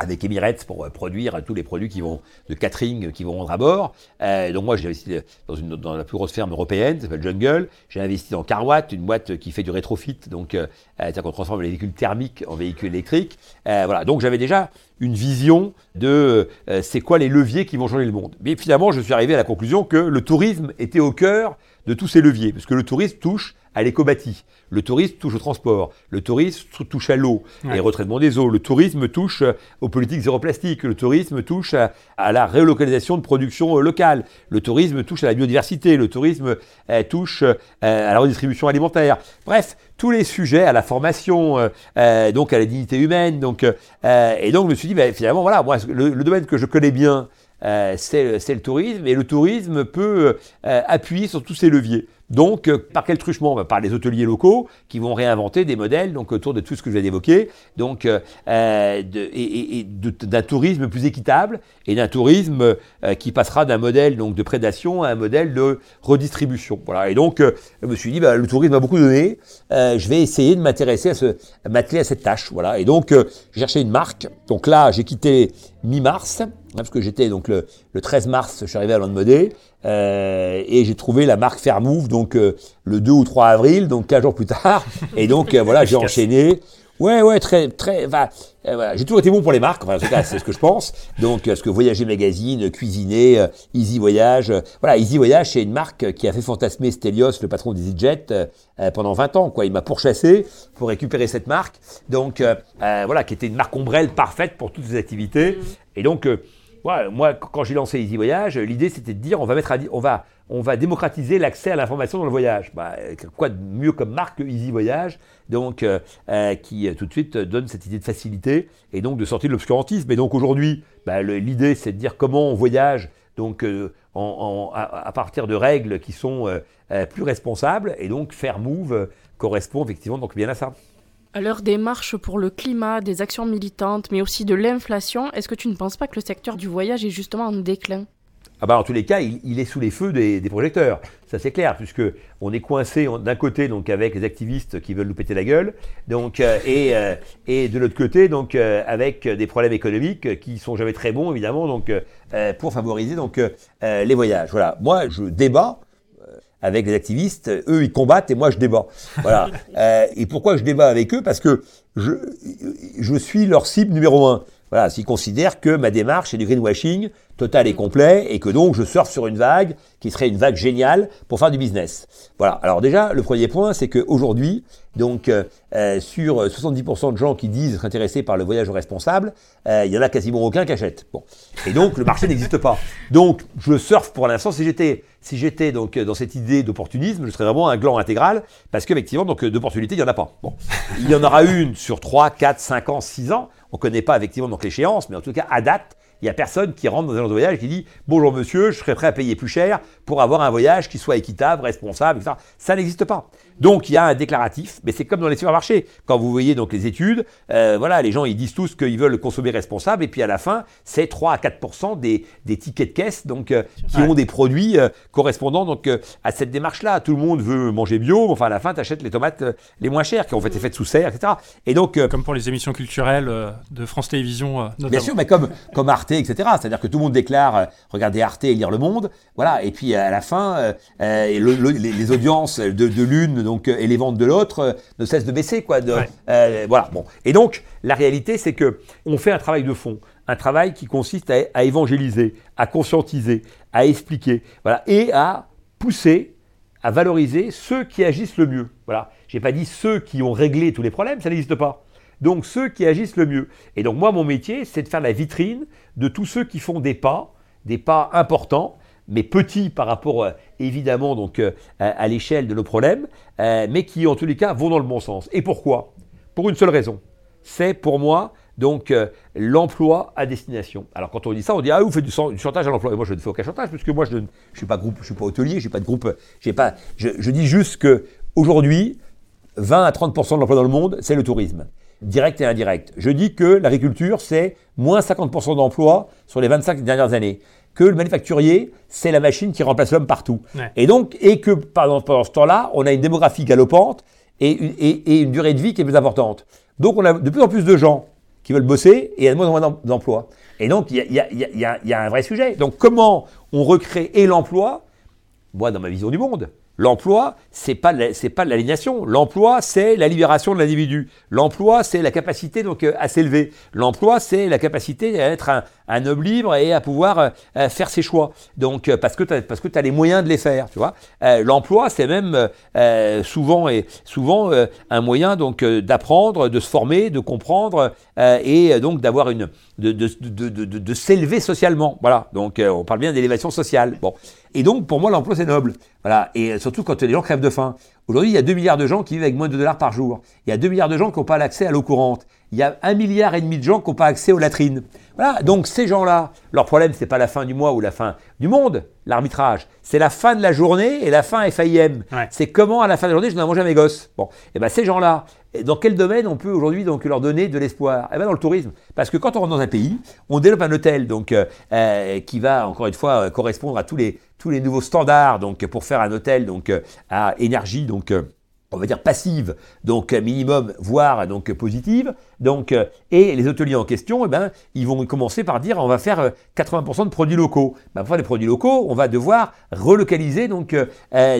avec Emirates pour euh, produire tous les produits qui vont de catering qui vont rendre à bord. Euh, donc moi j'ai investi dans, une, dans la plus grosse ferme européenne, ça s'appelle Jungle. J'ai investi dans Carwatt, une boîte qui fait du rétrofit, donc euh, c'est-à-dire qu'on transforme les véhicules thermiques en véhicules électriques. Euh, voilà, donc j'avais déjà une vision de euh, c'est quoi les leviers qui vont changer le monde. Mais finalement je suis arrivé à la conclusion que le tourisme était au cœur de tous ces leviers, parce que le tourisme touche à l'éco-bâti. Le tourisme touche au transport. Le tourisme touche à l'eau et au retraitement des eaux. Le tourisme touche euh, aux politiques zéro plastique. Le tourisme touche à, la relocalisation de production euh, locale. Le tourisme touche à la biodiversité. Le tourisme euh, touche à la redistribution alimentaire. Bref, tous les sujets, à la formation, donc à la dignité humaine. Donc, et donc je me suis dit, ben, finalement, voilà, moi, le, domaine que je connais bien, c'est le tourisme, et le tourisme peut appuyer sur tous ces leviers. Donc, euh, par quel truchement? Bah, Par les hôteliers locaux qui vont réinventer des modèles donc, autour de tout ce que je viens d'évoquer, donc, euh, euh et, d'un tourisme plus équitable et d'un tourisme qui passera d'un modèle donc, de prédation à un modèle de redistribution. Voilà. Et donc, je me suis dit, bah, le tourisme a beaucoup donné, je vais essayer de m'intéresser à, ce, m'atteler à cette tâche. Voilà. Et donc, j'ai cherché une marque. Donc là, j'ai quitté mi-mars, parce que j'étais donc le, 13 mars, je suis arrivé à Landmodé, euh, et j'ai trouvé la marque Fairmove donc euh, le 2 ou 3 avril, donc 15 jours plus tard, [laughs] et donc euh, voilà, j'ai enchaîné. Ouais, ouais, très, très, euh, voilà, j'ai toujours été bon pour les marques, enfin, en tout cas, c'est ce que je pense. Donc, ce que Voyager Magazine, Cuisiner, Easy Voyage, voilà, Easy Voyage, c'est une marque qui a fait fantasmer Stelios, le patron d'EasyJet, pendant 20 ans, quoi. Il m'a pourchassé pour récupérer cette marque. Donc, voilà, qui était une marque ombrelle parfaite pour toutes ses activités. Mm. Et donc, moi, quand j'ai lancé Easy Voyage, l'idée c'était de dire on va, mettre on va, on va démocratiser l'accès à l'information dans le voyage. Bah, quoi de mieux comme marque que Easy Voyage, donc, euh, euh, qui tout de suite donne cette idée de facilité et donc de sortir de l'obscurantisme. Et donc aujourd'hui, bah, l'idée c'est de dire comment on voyage donc, à, partir de règles qui sont plus responsables et donc faire move correspond effectivement donc bien à ça. À l'heure des pour le climat, des actions militantes, mais aussi de l'inflation, est-ce que tu ne penses pas que le secteur du voyage est justement en déclin? Ah bah en tous les cas, il, est sous les feux des, projecteurs. Ça c'est clair, puisque on est coincé d'un côté donc avec les activistes qui veulent nous péter la gueule, donc euh, et, euh, et de l'autre côté donc euh, avec des problèmes économiques qui sont jamais très bons évidemment donc pour favoriser donc les voyages. Voilà, moi je débat avec les activistes, eux ils combattent et moi je débat. Voilà. [laughs] Euh, et pourquoi je débat avec eux? Parce que je, je suis leur cible numéro un. Voilà, s'ils considèrent que ma démarche est du greenwashing total et complet et que donc je surfe sur une vague qui serait une vague géniale pour faire du business. Voilà. Alors déjà, le premier point, c'est qu'aujourd'hui, donc euh, euh sur 70% de gens qui disent être intéressés par le voyage responsable, euh, il y en a quasiment aucun qui achète. Bon. Et donc le marché [laughs] n'existe pas. Donc je surfe pour l'instant. Si j'étais si j'étais donc dans cette idée d'opportunisme, je serais vraiment un gland intégral parce qu'effectivement donc d'opportunité il y en a pas. Bon. Il y en aura une sur 3, 4, 5 ans, 6 ans. On ne connaît pas effectivement donc l'échéance, mais en tout cas, à date, il n'y a personne qui rentre dans un voyage qui dit Bonjour monsieur, je serais prêt à payer plus cher pour avoir un voyage qui soit équitable, responsable, etc. Ça n'existe pas. Donc il y a un déclaratif, mais c'est comme dans les supermarchés. Quand vous voyez donc les études, euh, voilà, les gens ils disent tous qu'ils veulent consommer responsable, et puis à la fin, c'est 3 à 4% des, des, tickets de caisse donc, euh, qui ont des produits euh, correspondant donc, à cette démarche-là. Tout le monde veut manger bio, mais enfin à la fin, tu achètes les tomates les moins chères, qui ont été faites sous serre, etc. Et donc, comme pour les émissions culturelles de France Télévisions, notamment. Bien sûr, mais comme, comme Arte, etc. C'est-à-dire que tout le monde déclare regarder Arte et lire Le Monde. Voilà, et puis à la fin, les, audiences de, de l'une donc, et les ventes de l'autre ne cessent de baisser. Quoi, voilà, bon. Et donc, la réalité, c'est que on fait un travail de fond, un travail qui consiste à, évangéliser, à conscientiser, à expliquer, voilà, et à pousser, à valoriser ceux qui agissent le mieux. Voilà. J'ai pas dit ceux qui ont réglé tous les problèmes, ça n'existe pas. Donc ceux qui agissent le mieux. Et donc moi, mon métier, c'est de faire la vitrine de tous ceux qui font des pas, des pas importants, mais petits par rapport euh, évidemment donc euh, à, l'échelle de nos problèmes, euh, mais qui en tous les cas vont dans le bon sens. Et pourquoi? Pour une seule raison. C'est pour moi donc l'emploi à destination. Alors quand on dit ça, on dit ah vous faites du, chantage à l'emploi. Et moi je ne fais aucun chantage puisque moi je ne suis pas groupe, je suis pas hôtelier, j'ai pas de groupe, pas. Je, je, dis juste que aujourd'hui 20 à 30% de l'emploi dans le monde c'est le tourisme direct et indirect. Je dis que l'agriculture c'est moins 50 d'emplois sur les 25 dernières années que le manufacturier, c'est la machine qui remplace l'homme partout. Et donc, et que pendant, pendant ce temps-là, on a une démographie galopante et, et, une durée de vie qui est plus importante. Donc, on a de plus en plus de gens qui veulent bosser et il y a de moins en moins d'emplois. Et donc, il y a, y, a, y a, un vrai sujet. Donc, comment on recrée et l'emploi? Moi, dans ma vision du monde, L'emploi, c'est pas pas l'alignation. L'emploi, c'est la libération de l'individu. L'emploi, c'est la capacité donc euh, à s'élever. L'emploi, c'est la capacité à être un, un, homme libre et à pouvoir euh, euh, faire ses choix. Donc parce que parce que as les moyens de les faire, tu vois. L'emploi, c'est même souvent et souvent un moyen donc d'apprendre, de se former, de comprendre et donc d'avoir une de de, de, de, s'élever socialement. Voilà. Donc on parle bien d'élévation sociale. Bon. Et donc, pour moi, l'emploi, c'est noble. Voilà. Et surtout quand les gens crèvent de faim. Aujourd'hui, il y a 2 milliards de gens qui vivent avec moins de dollars par jour. Il y a 2 milliards de gens qui n'ont pas l'accès à l'eau courante. Il y a 1 milliard et demi de gens qui n'ont pas accès aux latrines. Voilà. Donc, ces gens-là, leur problème, c'est pas la fin du mois ou la fin du monde, l'arbitrage. C'est la fin de la journée et la fin FAIM. C'est comment, à la fin de la journée, je dois manger à mes gosses. Bon. Et eh ben, ces gens-là, dans quel domaine on peut aujourd'hui donc leur donner de l'espoir? Eh bien dans le tourisme, parce que quand on rentre dans un pays, on développe un hôtel donc euh, euh, qui va encore une fois correspondre à tous les tous les nouveaux standards donc pour faire un hôtel donc euh, à énergie donc on va dire passive, donc minimum, voire donc positive. Donc, euh, et les hôteliers en question, eh ben, ils vont commencer par dire on va faire 80% euh, de produits locaux. Ben, pour faire des produits locaux, on va devoir relocaliser donc euh,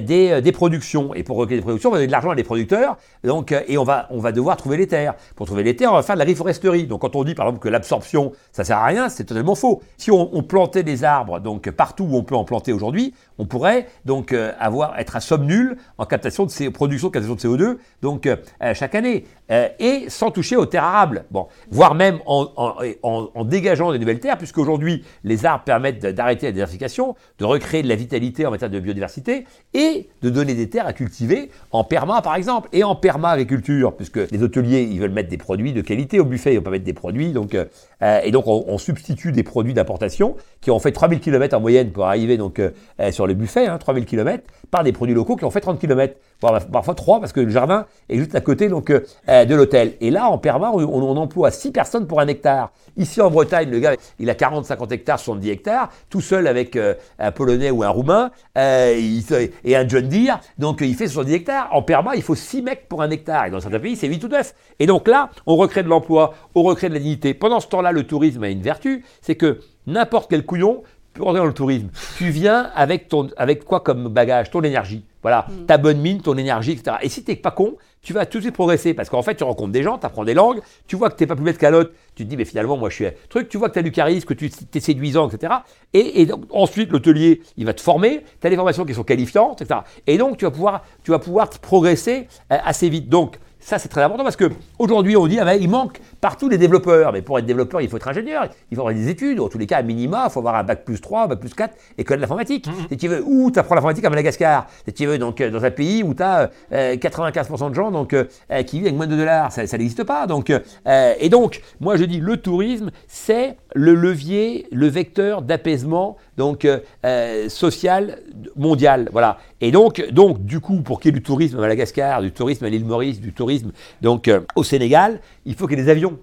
des, des, productions. Et pour relocaliser des productions, on va donner de l'argent à des producteurs. Donc, et on va, on va devoir trouver les terres. Pour trouver les terres, on va faire de la reforesterie. Donc, quand on dit par exemple que l'absorption, ça sert à rien, c'est totalement faux. Si on, on, plantait des arbres donc partout où on peut en planter aujourd'hui, on pourrait donc avoir être à somme nulle en captation de ces productions de captation de CO2 donc chaque année. euh, et sans toucher aux terres arables. Bon, voire même en, en, en, dégageant des nouvelles terres, puisque aujourd'hui les arbres permettent d'arrêter la désertification, de recréer de la vitalité en matière de biodiversité et de donner des terres à cultiver en perma par exemple et en perma-agriculture, puisque les hôteliers ils veulent mettre des produits de qualité au buffet, ils vont pas mettre des produits donc euh, et donc on, substitue des produits d'importation qui ont fait 3000 km en moyenne pour arriver donc euh, sur le buffet, hein, 3000 km par des produits locaux qui ont fait 30 km, parfois 3 parce que le jardin est juste à côté donc de l'hôtel. Et là, en perma, on, emploie 6 personnes pour un hectare. Ici, en Bretagne, le gars, il a 40, 50 hectares, 70 hectares, tout seul avec euh, un Polonais ou un Roumain euh, et un John Deere. Donc, il fait 70 hectares. En perma, il faut 6 mecs pour un hectare. Et dans certains pays, c'est 8 ou 9. Et donc là, on recrée de l'emploi, on recrée de la dignité. Pendant ce temps-là, le tourisme a une vertu, c'est que n'importe quel couillon rentrer dans le tourisme. Tu viens avec, ton, avec quoi comme bagage? Ton énergie. Voilà, mm. ta bonne mine, ton énergie, etc. Et si t'es pas con, tu vas tout de suite progresser parce qu'en fait, tu rencontres des gens, tu apprends des langues, tu vois que tu n'es pas plus bête qu'à l'autre, tu te dis, mais finalement, moi, je suis un truc, tu vois que tu as du charisme, que tu es séduisant, etc. Et, donc, ensuite, l'hôtelier, il va te former, tu as des formations qui sont qualifiantes, etc. Et donc, tu vas pouvoir, tu vas pouvoir progresser euh, assez vite. Donc, ça, c'est très important parce que aujourd'hui, on dit ah ben, il manque partout des développeurs. Mais pour être développeur, il faut être ingénieur, il faut avoir des études. En tous les cas, à minima, il faut avoir un bac plus 3, un bac plus 4 et connaître l'informatique. Mmh. Si tu veux, ou tu apprends l'informatique à Madagascar. Si tu veux, donc, euh, dans un pays où tu as 95% de gens donc, euh, qui vivent avec moins de dollars, ça, n'existe pas. Donc, euh, et donc, moi, je dis le tourisme, c'est le levier, le vecteur d'apaisement donc social mondial. Voilà. Et donc, donc, du coup, pour qu'il y ait du tourisme à Madagascar, du tourisme à l'île Maurice, du tourisme donc euh, au Sénégal, il faut qu'il y ait des avions.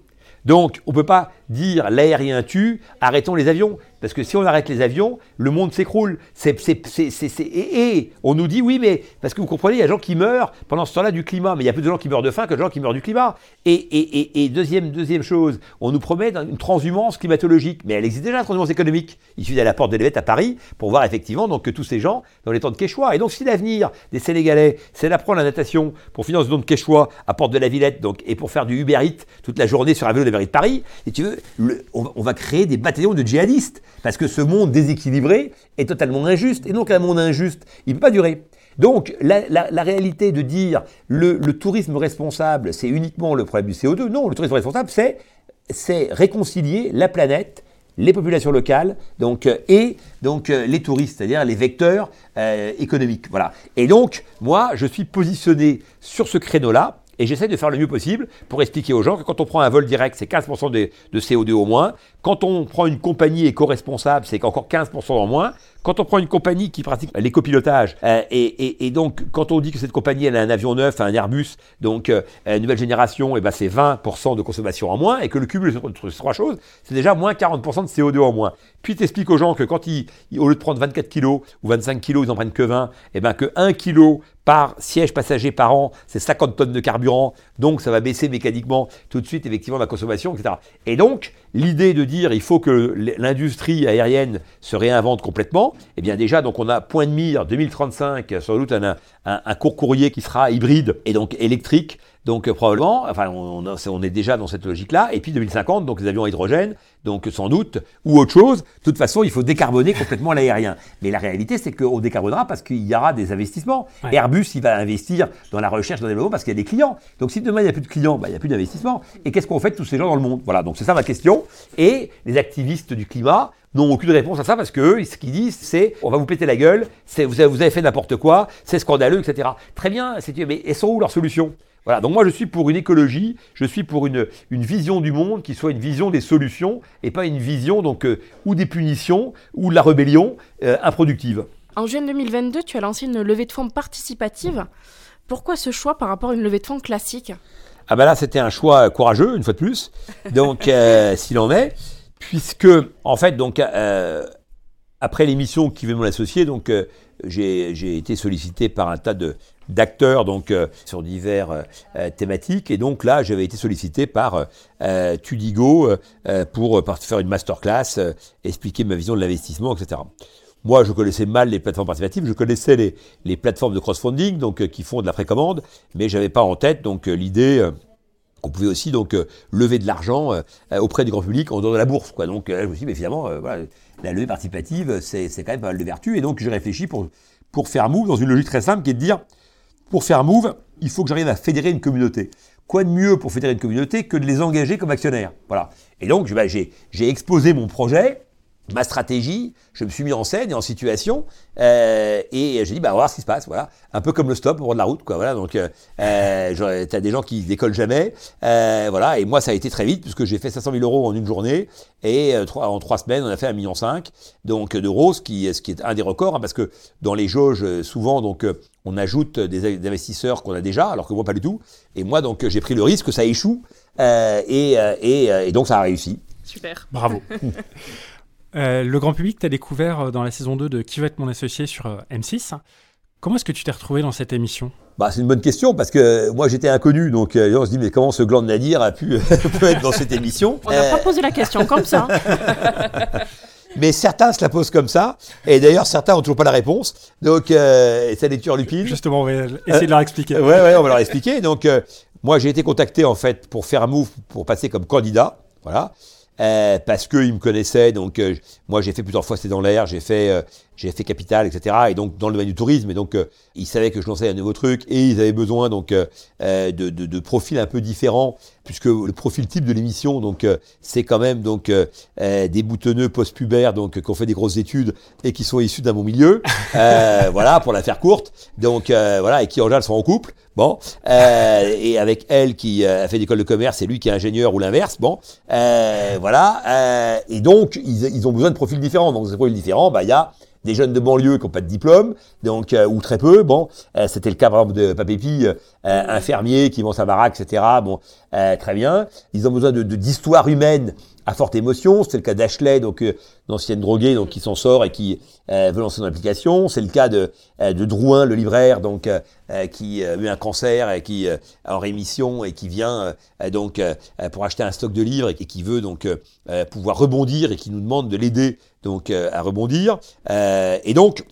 Donc, on ne peut pas dire l'aérien tue, arrêtons les avions. Parce que si on arrête les avions, le monde s'écroule. et, on nous dit oui, mais parce que vous comprenez, il y a des gens qui meurent pendant ce temps-là du climat, mais il y a plus de gens qui meurent de faim que de gens qui meurent du climat. Et, deuxième, deuxième chose, on nous promet une transhumance climatologique, mais elle existe déjà, la transhumance économique. Il suffit d'aller à la porte de l'Évêque à Paris pour voir effectivement donc, que tous ces gens dans les temps de Quechua. Et donc, si l'avenir des Sénégalais, c'est d'apprendre la natation pour finir ce don de Quechua à Porte de la Villette donc, et pour faire du Uber Eats toute la journée sur un vélo de de Paris, et tu veux, on va créer des bataillons de djihadistes. Parce que ce monde déséquilibré est totalement injuste. Et donc un monde injuste, il ne peut pas durer. Donc la, réalité de dire le, le tourisme responsable, c'est uniquement le problème du CO2, non, le tourisme responsable, c'est, réconcilier la planète les populations locales donc, et donc, les touristes, c'est-à-dire les vecteurs euh, économiques. Voilà. Et donc, moi, je suis positionné sur ce créneau-là et j'essaie de faire le mieux possible pour expliquer aux gens que quand on prend un vol direct, c'est 15% de, de, CO2 au moins. Quand on prend une compagnie éco-responsable, c'est encore 15% en moins. Quand on prend une compagnie qui pratique l'écopilotage, euh, et, donc quand on dit que cette compagnie elle a un avion neuf, un Airbus, donc euh, nouvelle génération, et ben c'est 20% de consommation en moins, et que le cumul de ces trois choses, c'est déjà moins 40% de CO2 en moins. Puis tu expliques aux gens que quand ils, au lieu de prendre 24 kg ou 25 kg, ils en prennent que 20, et ben que 1 kg par siège passager par an, c'est 50 tonnes de carburant, donc ça va baisser mécaniquement tout de suite effectivement la consommation, etc. Et donc l'idée de dire il faut que l'industrie aérienne se réinvente complètement, eh bien déjà, donc on a point de mire 2035, sans doute un, un, court courrier qui sera hybride et donc électrique, donc euh, probablement, enfin on, on, est déjà dans cette logique-là, et puis 2050, donc les avions à hydrogène, donc sans doute, ou autre chose, de toute façon il faut décarboner complètement l'aérien. Mais la réalité c'est qu'on décarbonera parce qu'il y aura des investissements. Airbus il va investir dans la recherche, dans le développement parce qu'il y a des clients. Donc si demain il n'y a plus de clients, bah, il n'y a plus d'investissement. Et qu'est-ce qu'on fait de tous ces gens dans le monde? Voilà, donc c'est ça ma question. Et les activistes du climat, n'ont aucune réponse à ça parce que ce qu'ils disent, c'est on va vous péter la gueule, vous avez, vous avez fait n'importe quoi, c'est scandaleux, etc. Très bien, mais elles sont où leurs solutions? Voilà, donc moi je suis pour une écologie, je suis pour une, une vision du monde qui soit une vision des solutions et pas une vision donc euh, ou des punitions ou de la rébellion euh, improductive. En juin 2022, tu as lancé une levée de fonds participative. Pourquoi ce choix par rapport à une levée de fonds classique? Ah ben là c'était un choix courageux une fois de plus, donc euh, [laughs] s'il en est puisque en fait donc après l'émission qui veut mon associé, donc j'ai été sollicité par un tas d'acteurs donc euh, sur divers thématiques et donc là j'avais été sollicité par Tudigo pour, faire une masterclass, expliquer ma vision de l'investissement, etc. Moi, je connaissais mal les plateformes participatives, je connaissais les, plateformes de crowdfunding, donc qui font de la précommande, mais j'avais pas en tête donc l'idée qu'on pouvait aussi donc euh, lever de l'argent euh, auprès du grand public en dehors de la bourse. Quoi. Donc là, je me suis dit, mais finalement, euh, voilà, la levée participative, c'est, quand même pas mal de vertu. Et donc j'ai réfléchi pour, pour faire move dans une logique très simple qui est de dire, pour faire move, il faut que j'arrive à fédérer une communauté. Quoi de mieux pour fédérer une communauté que de les engager comme actionnaires? Voilà. Et donc, bah, j'ai exposé mon projet, ma stratégie, je me suis mis en scène et en situation, euh, et j'ai dit, bah, on va voir ce qui se passe, voilà. Un peu comme le stop au bord de la route, quoi, voilà. Donc, euh, euh t'as des gens qui décollent jamais, euh, voilà. Et moi, ça a été très vite, puisque j'ai fait 500 000 euros en une journée, et euh, en trois semaines, on a fait 1,5 million donc d'euros, ce qui, ce qui est un des records, hein, parce que dans les jauges, souvent, donc, on ajoute des, des investisseurs qu'on a déjà, alors que moi, pas du tout. Et moi, donc, j'ai pris le risque que ça échoue, et, et, et donc, ça a réussi. Super. Bravo. [laughs] Euh, le grand public t'a découvert euh, dans la saison 2 de Qui va être mon associé sur euh, M6. Comment est-ce que tu t'es retrouvé dans cette émission? Bah, c'est une bonne question parce que moi j'étais inconnu, donc on se dit mais comment ce gland de Nadir a pu, [laughs] être dans cette émission? On n'a pas posé la question comme ça. [laughs] mais certains se la posent comme ça, et d'ailleurs certains ont toujours pas la réponse. Donc ça les turlupine. Justement, on va essayer de leur expliquer. ouais, ouais, on va leur expliquer. Donc moi j'ai été contacté en fait pour faire un move pour passer comme candidat, voilà. Euh, parce qu'ils me connaissaient. Donc, euh, moi, j'ai fait plusieurs fois C'est dans l'air, j'ai fait, euh, j'ai fait Capital, etc. Et donc, dans le domaine du tourisme. Et donc, ils savaient que je lançais un nouveau truc et ils avaient besoin donc de, de, de, profils un peu différents, puisque le profil type de l'émission, donc, c'est quand même donc des boutonneux post-pubères, donc, qui ont fait des grosses études et qui sont issus d'un bon milieu. [laughs] voilà, pour la faire courte. Donc, voilà, et qui en général sont en couple. Bon, euh, et avec elle qui euh, a fait l'école de commerce, c'est lui qui est ingénieur ou l'inverse. Bon, euh, voilà. Euh, et donc ils, ils, ont besoin de profils différents. Donc ces profils différents, bah il y a des jeunes de banlieue qui n'ont pas de diplôme, donc euh, ou très peu. Bon, c'était le cas par exemple de Papépi, infirmier qui vend sa baraque, etc. Bon, très bien. Ils ont besoin de d'histoire humaine à forte émotion. C'est le cas d'Ashley, donc euh, une ancienne droguée, donc qui s'en sort et qui euh, veut lancer son application. C'est le cas de, euh, de Drouin, le libraire, donc qui a eu un cancer et qui est en rémission et qui vient donc pour acheter un stock de livres et qui veut donc pouvoir rebondir et qui nous demande de l'aider donc à rebondir. et donc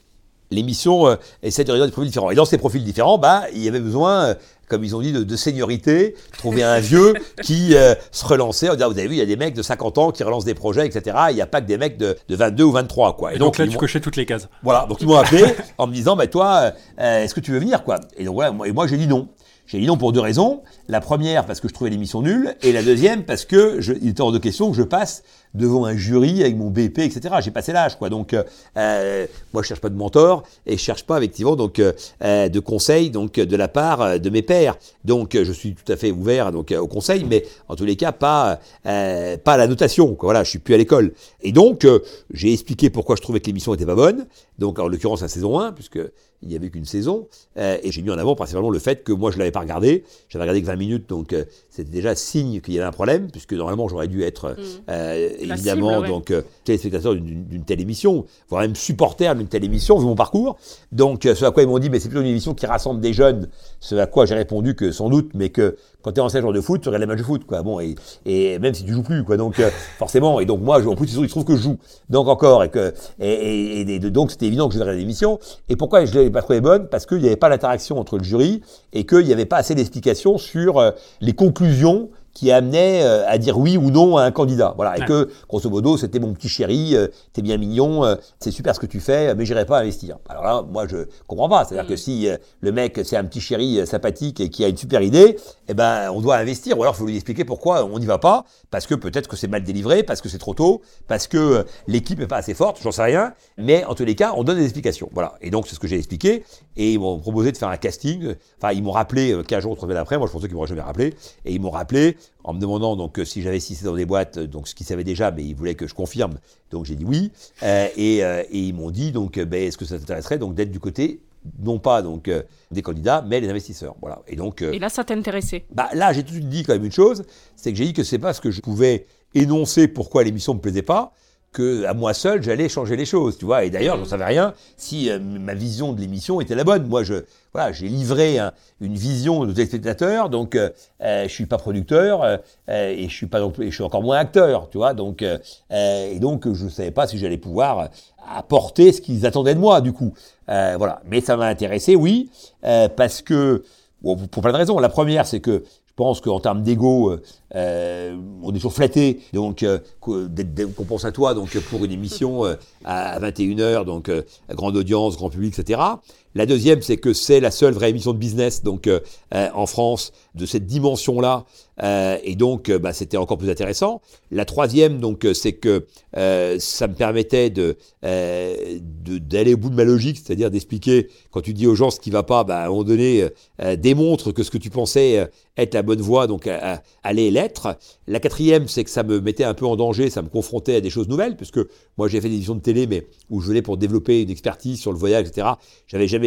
l'émission essaie de réunir des profils différents. Et dans ces profils différents, bah, il y avait besoin comme ils ont dit, de, de seniorité, trouver un [laughs] vieux qui euh, se relançait. vous avez vu, il y a des mecs de 50 ans qui relancent des projets, etc. Il n'y a pas que des mecs de, de 22 ou 23, quoi. Et, donc, là, tu cochais toutes les cases. Voilà, donc ils m'ont appelé en me disant, bah toi, euh, est-ce que tu veux venir, quoi? Et donc voilà, et moi j'ai dit non. J'ai dit non pour deux raisons. La première, parce que je trouvais l'émission nulle, et la deuxième, parce que je, il était hors de question que je passe devant un jury avec mon BP, etc. J'ai passé l'âge, quoi. Donc, euh, euh, moi, je cherche pas de mentor et je cherche pas effectivement donc euh, de conseils donc de la part de mes pairs. Donc, je suis tout à fait ouvert donc au conseil, mais en tous les cas pas pas à la notation. Quoi. Voilà, je suis plus à l'école. Et donc, j'ai expliqué pourquoi je trouvais que l'émission était pas bonne. Donc, en l'occurrence la saison 1, puisque il n'y avait qu'une saison, et j'ai mis en avant principalement le fait que moi je l'avais pas regardé. J'avais regardé que 20 minutes, donc c'était déjà signe qu'il y avait un problème, puisque normalement j'aurais dû être mmh évidemment, donc euh, téléspectateur d'une telle émission, voire même supporter d'une telle émission, vu mon parcours. Donc, euh, ce à quoi ils m'ont dit, mais c'est plutôt une émission qui rassemble des jeunes. Ce à quoi j'ai répondu que sans doute, mais que quand tu es en joueur de foot, tu regardes les matchs de foot, quoi. Bon, et, et même si tu joues plus, quoi. Donc, euh, [laughs] forcément, et donc moi, en plus, il se trouve que je joue. Donc, encore, et que, et, et, donc, c'était évident que je regarder l'émission. Et pourquoi je l'avais pas trouvé bonne? Parce qu'il n'y avait pas l'interaction entre le jury et qu'il n'y avait pas assez d'explications sur les conclusions qui amenait euh, à dire oui ou non à un candidat. Voilà, et que grosso modo, c'était mon petit chéri, euh, t'es bien mignon, euh, c'est super ce que tu fais, mais j'irai pas investir. Alors là, moi, je comprends pas. C'est-à-dire que mm. si le mec, c'est un petit chéri sympathique et qui a une super idée, eh ben, on doit investir. Ou alors, il faut lui expliquer pourquoi on n'y va pas, parce que peut-être que c'est mal délivré, parce que c'est trop tôt, parce que l'équipe est pas assez forte, j'en sais rien. Mais en tous les cas, on donne des explications. Voilà. Et donc, c'est ce que j'ai expliqué. Et ils m'ont proposé de faire un casting. Enfin, ils m'ont rappelé 15 jours, 3 semaines après. Moi, je pensais qu'ils m'auraient jamais rappelé. Et ils m'ont rappelé en me demandant donc si j'avais cessé dans des boîtes, donc ce qu'ils savaient déjà, mais ils voulaient que je confirme. Donc j'ai dit oui. Euh, et, euh, et, ils m'ont dit donc ben, est-ce que ça t'intéresserait donc d'être du côté non pas donc euh, des candidats, mais les investisseurs. Voilà. Et donc. et là, ça t'intéressait? Bah là, j'ai tout de suite dit quand même une chose, c'est que j'ai dit que c'est parce que je pouvais énoncer pourquoi l'émission me plaisait pas que à moi seul j'allais changer les choses, tu vois. Et d'ailleurs, je ne savais rien si euh, ma vision de l'émission était la bonne. Moi, je voilà, j'ai livré une vision de téléspectateurs, donc euh, euh, je suis pas producteur et je suis pas je suis encore moins acteur, tu vois. Donc et donc je savais pas si j'allais pouvoir apporter ce qu'ils attendaient de moi, du coup. voilà. Mais ça m'a intéressé, oui, parce que pour plein de raisons. La première, c'est que pense qu'en termes d'ego, euh, euh, on est toujours flatté, donc euh, pense à toi donc pour une émission euh, à 21h, donc grande audience, grand public, etc. La deuxième, c'est que c'est la seule vraie émission de business donc en France de cette dimension-là euh, et donc, euh, bah, c'était encore plus intéressant. La troisième, donc, euh, c'est que ça me permettait de d'aller au bout de ma logique, c'est-à-dire d'expliquer quand tu dis aux gens ce qui va pas, bah, à un moment donné, démontre que ce que tu pensais être la bonne voie, donc aller l'être. La quatrième, c'est que ça me mettait un peu en danger, ça me confrontait à des choses nouvelles, puisque moi j'ai fait des émissions de télé, mais où je venais pour développer une expertise sur le voyage, etc.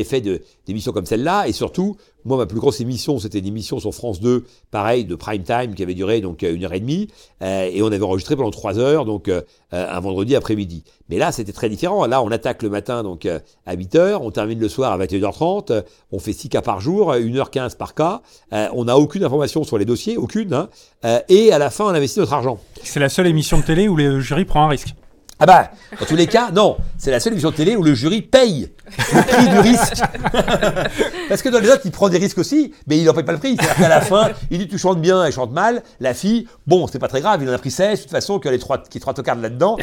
fait d'émissions comme celle-là, et surtout, moi, ma plus grosse émission, c'était une émission sur France 2, pareil, de prime time, qui avait duré donc euh, une heure et demie, euh, et on avait enregistré pendant trois heures, donc euh, un vendredi après-midi. Mais là, c'était très différent. Là, on attaque le matin donc à 8 heures, on termine le soir à 21h30, on fait 6 cas par jour, 1h15 par cas, on n'a aucune information sur les dossiers, aucune, hein, et à la fin, on investit notre argent. C'est la seule émission de télé où le jury prend un risque. Ah bah, dans tous les cas, non. C'est la seule émission de télé où le jury paye le prix du risque. [laughs] Parce que dans les autres, il prend des risques aussi, mais il n'en paye pas le prix. C'est-à-dire qu'à la [laughs] fin, il dit tu chantes bien, elle chante mal. La fille, bon, c'est pas très grave, il en a pris 16. De toute façon, qu'il y a les trois, qui trois tocardes là-dedans,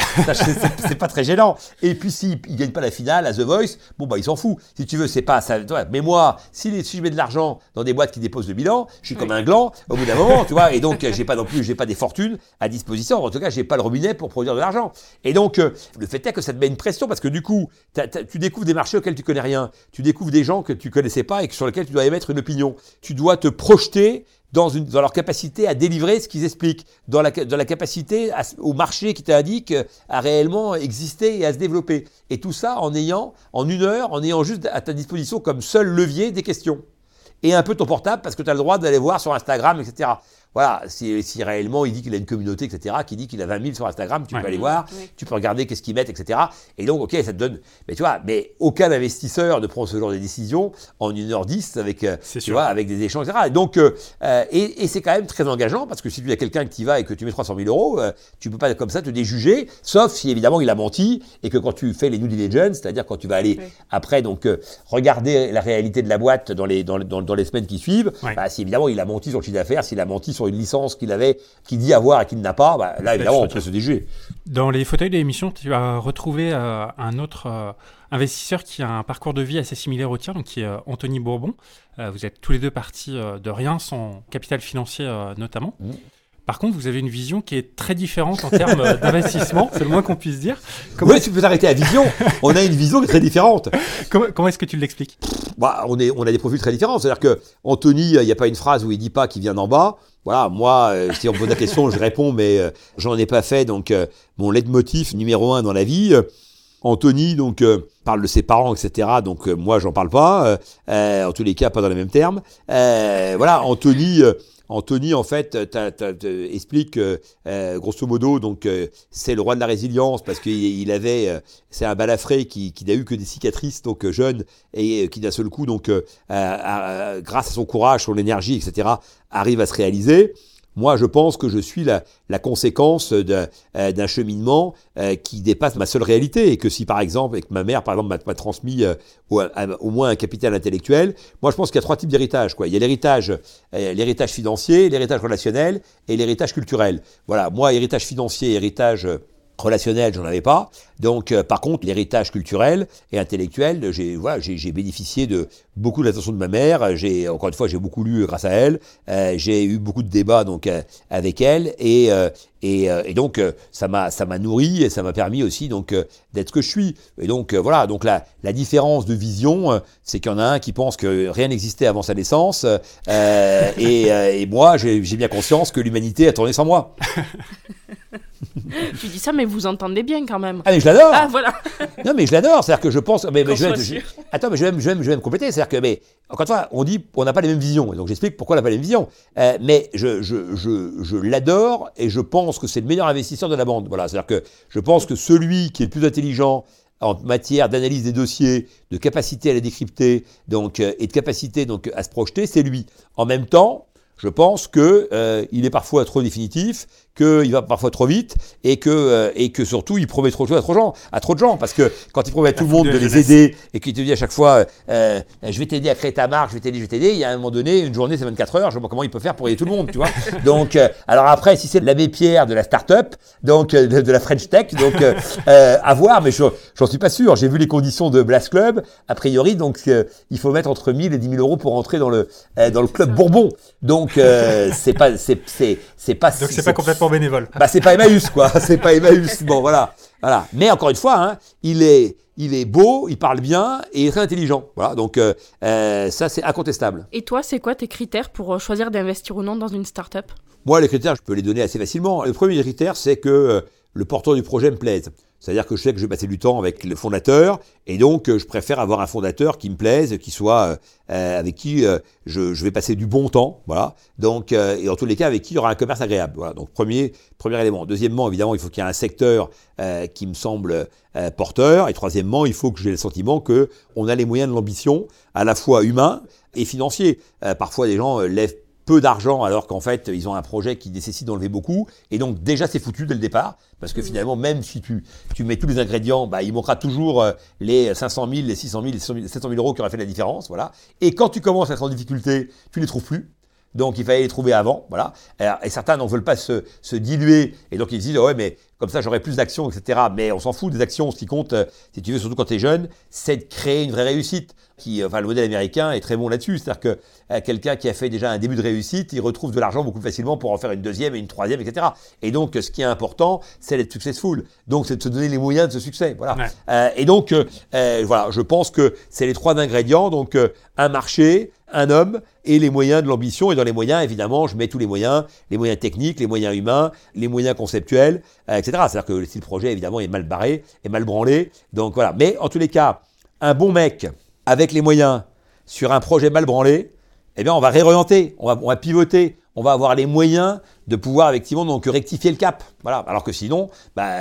c'est pas très gênant. Et puis s'il ne gagne pas la finale à The Voice, bon bah il s'en fout. Si tu veux, c'est pas ça. Mais moi, si, si je mets de l'argent dans des boîtes qui déposent le bilan, je suis comme un gland au bout d'un moment, tu vois. Et donc, j'ai pas non plus, j'ai pas des fortunes à disposition. En tout cas, j'ai pas le robinet pour produire de l'argent. Et donc, donc, euh, le fait est que ça te met une pression parce que du coup, tu découvres des marchés auxquels tu connais rien. Tu découvres des gens que tu connaissais pas et sur lesquels tu dois émettre une opinion. Tu dois te projeter dans, leur capacité à délivrer ce qu'ils expliquent, dans la, dans la capacité au marché qui t'indique à réellement exister et à se développer. Et tout ça en ayant, en une heure, en ayant juste à ta disposition comme seul levier des questions. Et un peu ton portable parce que tu as le droit d'aller voir sur Instagram, etc. Voilà, si, si, réellement il dit qu'il a une communauté, etc., qui dit qu'il a 20 000 sur Instagram, tu peux aller voir, tu peux regarder qu'est-ce qu'ils mettent, etc. Et donc, ok, ça te donne. Mais tu vois, mais aucun investisseur ne prend ce genre de décision en 1h10 avec, euh, tu vois, avec des échanges, etc. Et donc, euh, euh, et, et c'est quand même très engageant parce que si tu as quelqu'un qui va et que tu mets 300 000 euros, tu peux pas comme ça te déjuger, sauf si évidemment il a menti et que quand tu fais les due diligence, c'est-à-dire quand tu vas aller après donc regarder la réalité de la boîte dans les, dans, dans, dans les semaines qui suivent, bah, si évidemment il a menti sur le chiffre d'affaires, s'il a menti sur une licence qu'il avait, qui dit avoir et qui n'a pas, bah, là évidemment on peut se déjuger. Dans les fauteuils de l'émission, tu as retrouvé euh, un autre euh, investisseur qui a un parcours de vie assez similaire au tien, donc qui est euh, Anthony Bourbon. vous êtes tous les deux partis de rien, sans capital financier notamment. Mmh. Par contre, vous avez une vision qui est très différente en termes d'investissement, c'est le moins qu'on puisse dire. Comment oui, tu peux t'arrêter à vision. On a une vision très différente. comment, comment est-ce que tu l'expliques? Bah, on, est, on a des profils très différents. C'est-à-dire que Anthony, il n'y a pas une phrase où il dit pas qu'il vient d'en bas. Voilà, moi, euh, si on me pose la question, je réponds, mais euh, j'en ai pas fait. Donc, euh, mon leitmotiv numéro un dans la vie. Anthony, donc, parle de ses parents, etc. Donc, moi, j'en parle pas. en tous les cas, pas dans les mêmes termes. voilà, Anthony Anthony, en fait, explique euh, grosso modo, donc euh, c'est le roi de la résilience parce qu'il avait, euh, c'est un balafré qui, n'a eu que des cicatrices, donc jeune et qui d'un seul coup, donc grâce à son courage, son énergie, etc., arrive à se réaliser. Moi, je pense que je suis la, la conséquence euh, d'un cheminement euh, qui dépasse ma seule réalité et que si, par exemple, et ma mère, par exemple, m'a transmis euh, au, moins un capital intellectuel, moi, je pense qu'il y a trois types d'héritage. Il y a l'héritage, l'héritage financier, l'héritage relationnel et l'héritage culturel. Voilà. Moi, héritage financier, héritage relationnel, j'en avais pas. Donc, euh, par contre, l'héritage culturel et intellectuel, j'ai voilà, j'ai bénéficié de beaucoup de l'attention de ma mère. J'ai encore une fois, j'ai beaucoup lu grâce à elle. Euh, j'ai eu beaucoup de débats donc euh, avec elle et et, et, donc ça m'a ça m'a nourri et ça m'a permis aussi donc d'être ce que je suis. Et donc voilà, donc la la différence de vision, c'est qu'il y en a un qui pense que rien n'existait avant sa naissance [laughs] et, et moi j'ai bien conscience que l'humanité a tourné sans moi. [laughs] tu dis ça, mais vous entendez bien quand même. Ah, mais je l'adore Ah, voilà [laughs] Non, mais je l'adore, c'est-à-dire que je pense. Mais, je, attends, mais je vais, me, je, vais me, compléter, c'est-à-dire que, mais, encore une fois, on dit on n'a pas les mêmes visions, donc j'explique pourquoi on n'a pas les mêmes visions. Euh, mais je, je, je, je l'adore et je pense que c'est le meilleur investisseur de la bande. Voilà, c'est-à-dire que je pense que celui qui est le plus intelligent, en matière d'analyse des dossiers, de capacité à les décrypter, donc euh, et de capacité à se projeter, c'est lui. En même temps, je pense que euh, est parfois trop définitif, qu'il va parfois trop vite et que, euh, et que surtout il promet trop de choses à trop, gens, à trop de gens. Parce que quand il promet à tout le monde de les aider et qu'il te dit à chaque fois euh, je vais t'aider à créer ta marque, je vais t'aider, je vais t'aider, il y a un moment donné, une journée c'est 24 heures, je vois comment il peut faire pour aider tout le monde, tu vois. [laughs] donc, euh, alors après, si c'est l'abbé Pierre de la start-up, donc de, de, la French Tech, donc [laughs] à voir, mais j'en suis pas sûr. J'ai vu les conditions de Blast Club, a priori, donc il faut mettre entre 1000 et 10 000 euros pour entrer dans le, dans le club Bourbon. Donc c'est pas, c'est, c'est, pas. Donc c'est pas complètement bénévole. Bah c'est pas Emmaüs quoi, [laughs] c'est pas Emmaüs. Bon voilà, voilà. Mais encore une fois, hein, il est, il est beau, il parle bien et il est très intelligent. Voilà, donc euh, euh, ça c'est incontestable. Et toi, c'est quoi tes critères pour euh, choisir d'investir ou non dans une start-up? Moi, les critères, je peux les donner assez facilement. Le premier critère, c'est que le porteur du projet me plaise. C'est-à-dire que je sais que je vais passer du temps avec le fondateur, et donc je préfère avoir un fondateur qui me plaise, qui soit euh, avec qui euh, je, vais passer du bon temps, voilà. Donc euh, et dans tous les cas avec qui il y aura un commerce agréable. Voilà. Donc premier premier élément. Deuxièmement, évidemment, il faut qu'il y ait un secteur qui me semble porteur. Et troisièmement, il faut que j'ai le sentiment que on a les moyens de l'ambition, à la fois humain et financier. parfois, des gens lèvent peu d'argent alors qu'en fait ils ont un projet qui nécessite d'enlever beaucoup et donc déjà c'est foutu dès le départ parce que mmh. finalement même si tu, tu mets tous les ingrédients bah, il manquera toujours euh, les 500 000 les 600 000 les 700 000 euros qui auraient fait la différence voilà et quand tu commences à être en difficulté tu les trouves plus donc il fallait les trouver avant, voilà. Et certains n'en veulent pas se, se, diluer, et donc ils disent ouais mais comme ça j'aurai plus d'actions, etc. Mais on s'en fout des actions. Ce qui compte, euh, si tu veux, surtout quand tu es jeune, c'est de créer une vraie réussite. Qui, enfin, le modèle américain est très bon là-dessus. C'est-à-dire que euh, quelqu'un qui a fait déjà un début de réussite, il retrouve de l'argent beaucoup plus facilement pour en faire une deuxième et une troisième, etc. Et donc, ce qui est important, c'est d'être successful. Donc, c'est de se donner les moyens de ce succès. Voilà. Euh, et donc, voilà, je pense que c'est les trois ingrédients. Donc, un marché, un homme et les moyens de l'ambition. Et dans les moyens, évidemment, je mets tous les moyens, les moyens techniques, les moyens humains, les moyens conceptuels, etc. C'est-à-dire que si le projet, évidemment, est mal barré, est mal branlé. Donc voilà. Mais en tous les cas, un bon mec avec les moyens sur un projet mal branlé, eh bien, on va réorienter, on va, on va pivoter, on va avoir les moyens de pouvoir effectivement donc rectifier le cap. Voilà. Alors que sinon, bah,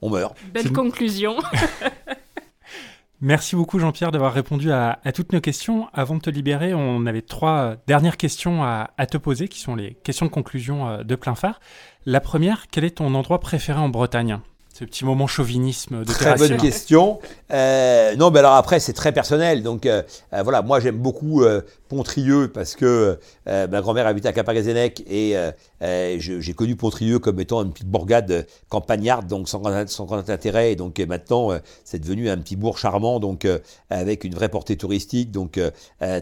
on meurt. Belle conclusion. [laughs] Merci beaucoup Jean-Pierre d'avoir répondu à, toutes nos questions. Avant de te libérer, on avait trois dernières questions à, à, te poser, qui sont les questions de conclusion euh, de plein phare. La première, quel est ton endroit préféré en Bretagne? Ce petit moment chauvinisme de Très bonne question. Euh, non, mais alors après, c'est très personnel. Donc euh, euh, voilà, moi j'aime beaucoup Pontrieux parce que ma grand-mère habitait à Capagazenec et j'ai connu Pontrieux comme étant une petite bourgade campagnarde, donc sans grand, intérêt. Et donc maintenant, c'est devenu un petit bourg charmant, donc avec une vraie portée touristique, donc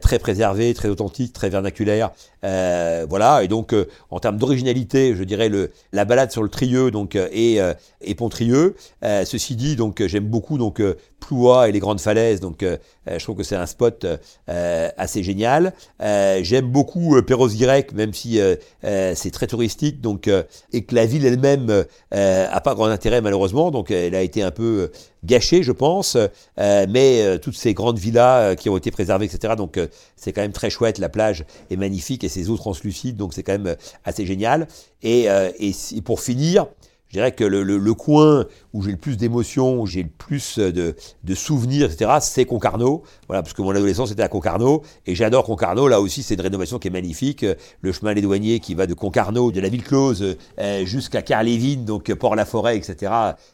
très préservé, très authentique, très vernaculaire. voilà. Et donc en termes d'originalité, je dirais le la balade sur le Trieux, donc et, et Pontrieux euh, ceci dit, donc euh, j'aime beaucoup donc euh, Ploua et les grandes falaises, donc je trouve que c'est un spot assez génial. j'aime beaucoup Perros-Guirec, même si c'est très touristique, donc et que la ville elle-même a pas grand intérêt malheureusement, donc elle a été un peu gâchée, je pense. mais toutes ces grandes villas qui ont été préservées, etc. Donc c'est quand même très chouette. La plage est magnifique et ses eaux translucides, donc c'est quand même assez génial. Et, et pour finir, je dirais que le, coin où j'ai le plus d'émotions, où j'ai le plus de, souvenirs, etc., c'est Concarneau. Voilà, parce que mon adolescence était à Concarneau, et j'adore Concarneau. Là aussi, c'est une rénovation qui est magnifique. Le chemin des douaniers qui va de Concarneau, de la ville close, euh, jusqu'à Carlévin, donc Port-la-Forêt, etc.,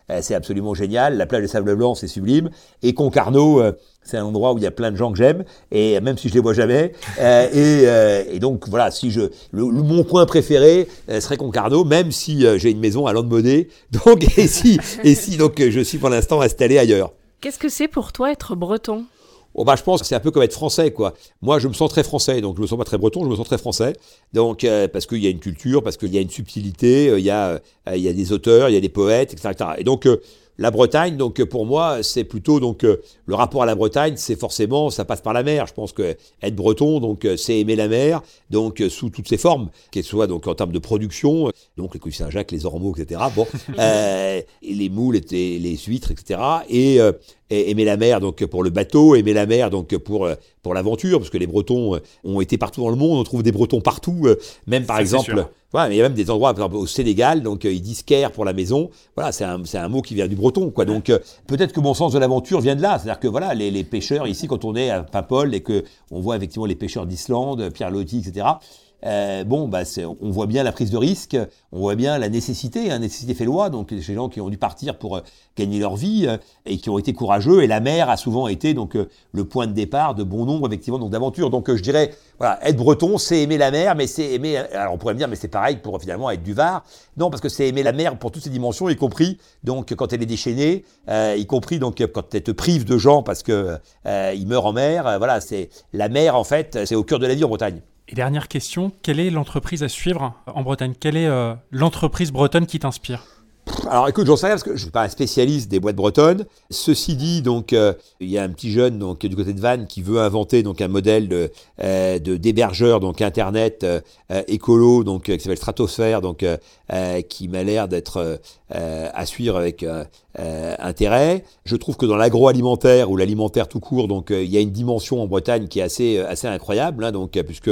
euh, c'est absolument génial. La plage de Sable Blanc, c'est sublime. Et Concarneau, euh, c'est un endroit où il y a plein de gens que j'aime, et même si je les vois jamais. Euh, et, euh, et, donc voilà, si je, le, mon coin préféré euh, serait Concarneau, même si j'ai une maison à Landmoney. [laughs] Donc et si et si donc je suis pour l'instant installé ailleurs. Qu'est-ce que c'est pour toi être breton? Oh bah, je pense que c'est un peu comme être français, quoi. Moi, je me sens très français, donc je me sens pas très breton, je me sens très français. Donc, parce qu'il y a une culture, parce qu'il y a une subtilité, il y a, y a des auteurs, il y a des poètes, etc. etc. Et donc, la Bretagne, donc pour moi, c'est plutôt donc euh, le rapport à la Bretagne, c'est forcément ça passe par la mer. Je pense que être breton, donc euh, c'est aimer la mer, donc euh, sous toutes ses formes, qu'elle soit donc en termes de production, donc les couilles Saint-Jacques, les ormeaux, etc. Bon, [laughs] les moules, les, les huîtres, etc. Et aimer la mer donc pour le bateau, aimer la mer donc pour pour l'aventure, parce que les Bretons ont été partout dans le monde, on trouve des Bretons partout, même par exemple. Voilà, mais il y a même des endroits, par exemple, au Sénégal, donc ils disent care pour la maison. Voilà, c'est un, un, mot qui vient du breton, quoi. Donc peut-être que mon sens de l'aventure vient de là. C'est-à-dire que voilà, les, les, pêcheurs ici, quand on est à Paimpol et que on voit effectivement les pêcheurs d'Islande, Pierre Loti, etc. euh, bon, bah, on voit bien la prise de risque, on voit bien la nécessité, hein, nécessité fait loi, donc ces gens qui ont dû partir pour euh, gagner leur vie euh, et qui ont été courageux, et la mer a souvent été donc le point de départ de bon nombre effectivement donc d'aventures. Donc je dirais, voilà, être breton, c'est aimer la mer, mais c'est aimer, alors on pourrait me dire, mais c'est pareil pour finalement être du Var. Non, parce que c'est aimer la mer pour toutes ses dimensions, y compris donc quand elle est déchaînée, y compris donc quand elle te prive de gens parce que ils meurent en mer. voilà, c'est la mer en fait, c'est au cœur de la vie en Bretagne. Et dernière question, quelle est l'entreprise à suivre en Bretagne? Quelle est euh, l'entreprise bretonne qui t'inspire? Alors écoute, j'en sais rien parce que je ne suis pas un spécialiste des boîtes bretonnes. Ceci dit, donc euh, il y a un petit jeune donc du côté de Vannes qui veut inventer donc un modèle de euh, d'hébergeur donc internet écolo donc qui s'appelle Stratosphère donc qui m'a l'air d'être à suivre avec intérêt. Je trouve que dans l'agroalimentaire ou l'alimentaire tout court donc il y a une dimension en Bretagne qui est assez assez incroyable hein, donc puisque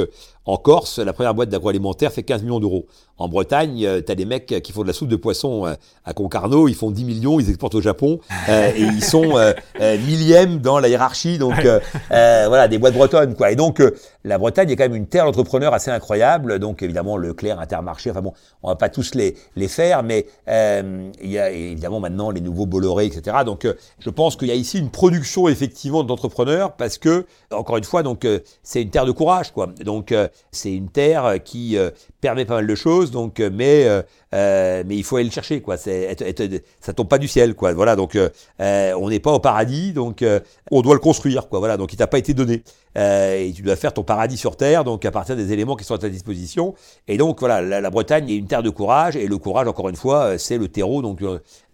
en Corse, la première boîte d'agroalimentaire fait 15 millions d'euros. En Bretagne, euh, tu as des mecs qui font de la soupe de poisson euh, à Concarneau, ils font 10 millions, ils exportent au Japon, euh, et ils sont millièmes dans la hiérarchie, donc voilà, des boîtes bretonnes. Quoi. Et donc, la Bretagne est quand même une terre d'entrepreneurs assez incroyable, donc évidemment, Leclerc, Intermarché, enfin bon, on va pas tous les, les faire, mais il y a évidemment maintenant les nouveaux Bolloré, etc. Donc, je pense qu'il y a ici une production effectivement d'entrepreneurs, parce que, encore une fois, donc c'est une terre de courage, quoi. Donc, c'est une terre qui euh, permet pas mal de choses, donc, euh, mais, euh, mais il faut aller le chercher, quoi. Ça tombe pas du ciel, quoi. Voilà, donc on n'est pas au paradis, donc on doit le construire, quoi. Voilà, donc il t'a pas été donné. et tu dois faire ton paradis sur terre, donc à partir des éléments qui sont à ta disposition. Et donc voilà, la, Bretagne est une terre de courage, et le courage, encore une fois, c'est le terreau, donc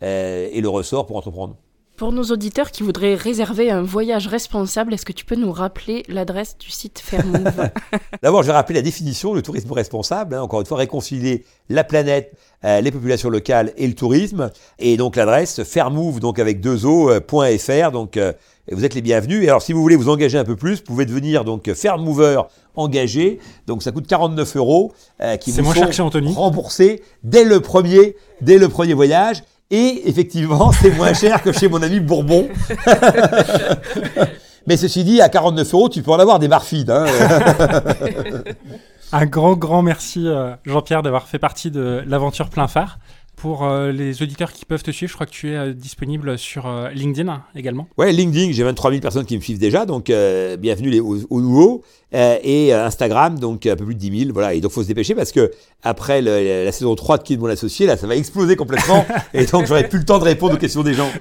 et le ressort pour entreprendre. Pour nos auditeurs qui voudraient réserver un voyage responsable, est-ce que tu peux nous rappeler l'adresse du site Fairmove [laughs] D'abord, je vais rappeler la définition, le tourisme responsable. Hein. encore une fois, réconcilier la planète, euh, les populations locales et le tourisme. Et donc l'adresse fairmove, donc avec deux o.fr. Donc euh, vous êtes les bienvenus. Et alors, si vous voulez vous engager un peu plus, vous pouvez devenir donc Fairmover engagé. Donc ça coûte 49 euros euh, qui vous sont remboursés dès le premier, dès le premier voyage. Et effectivement, c'est moins cher que chez mon ami Bourbon. [laughs] Mais ceci dit, à 49 euros, tu peux en avoir des marfides. Hein. Un grand, grand merci, euh, Jean-Pierre, d'avoir fait partie de l'aventure plein phare. Pour euh, les auditeurs qui peuvent te suivre, je crois que tu es euh, disponible sur LinkedIn également. Ouais, LinkedIn, j'ai 23 000 personnes qui me suivent déjà, donc bienvenue les, aux, nouveaux. et Instagram, donc un peu plus de 10 000. Voilà, et donc faut se dépêcher parce que après la saison 3 de Qui est mon associé, là, ça va exploser complètement. [laughs] et donc j'aurai plus le temps de répondre aux questions des gens.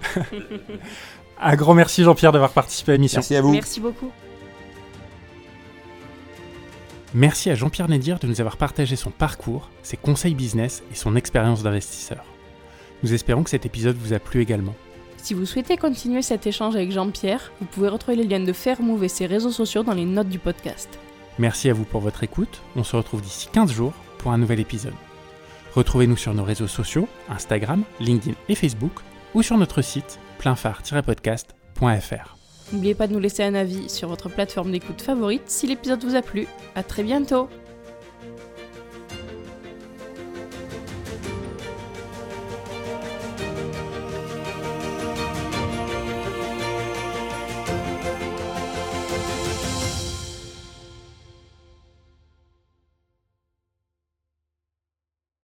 [laughs] Un grand merci Jean-Pierre d'avoir participé à l'émission. Merci à vous. Merci beaucoup. Merci à Jean-Pierre Nédir de nous avoir partagé son parcours, ses conseils business et son expérience d'investisseur. Nous espérons que cet épisode vous a plu également. Si vous souhaitez continuer cet échange avec Jean-Pierre, vous pouvez retrouver les liens de Fairmove et ses réseaux sociaux dans les notes du podcast. Merci à vous pour votre écoute. On se retrouve d'ici 15 jours pour un nouvel épisode. Retrouvez-nous sur nos réseaux sociaux, Instagram, LinkedIn et Facebook, ou sur notre site pleinphare-podcast.fr. N'oubliez pas de nous laisser un avis sur votre plateforme d'écoute favorite si l'épisode vous a plu. À très bientôt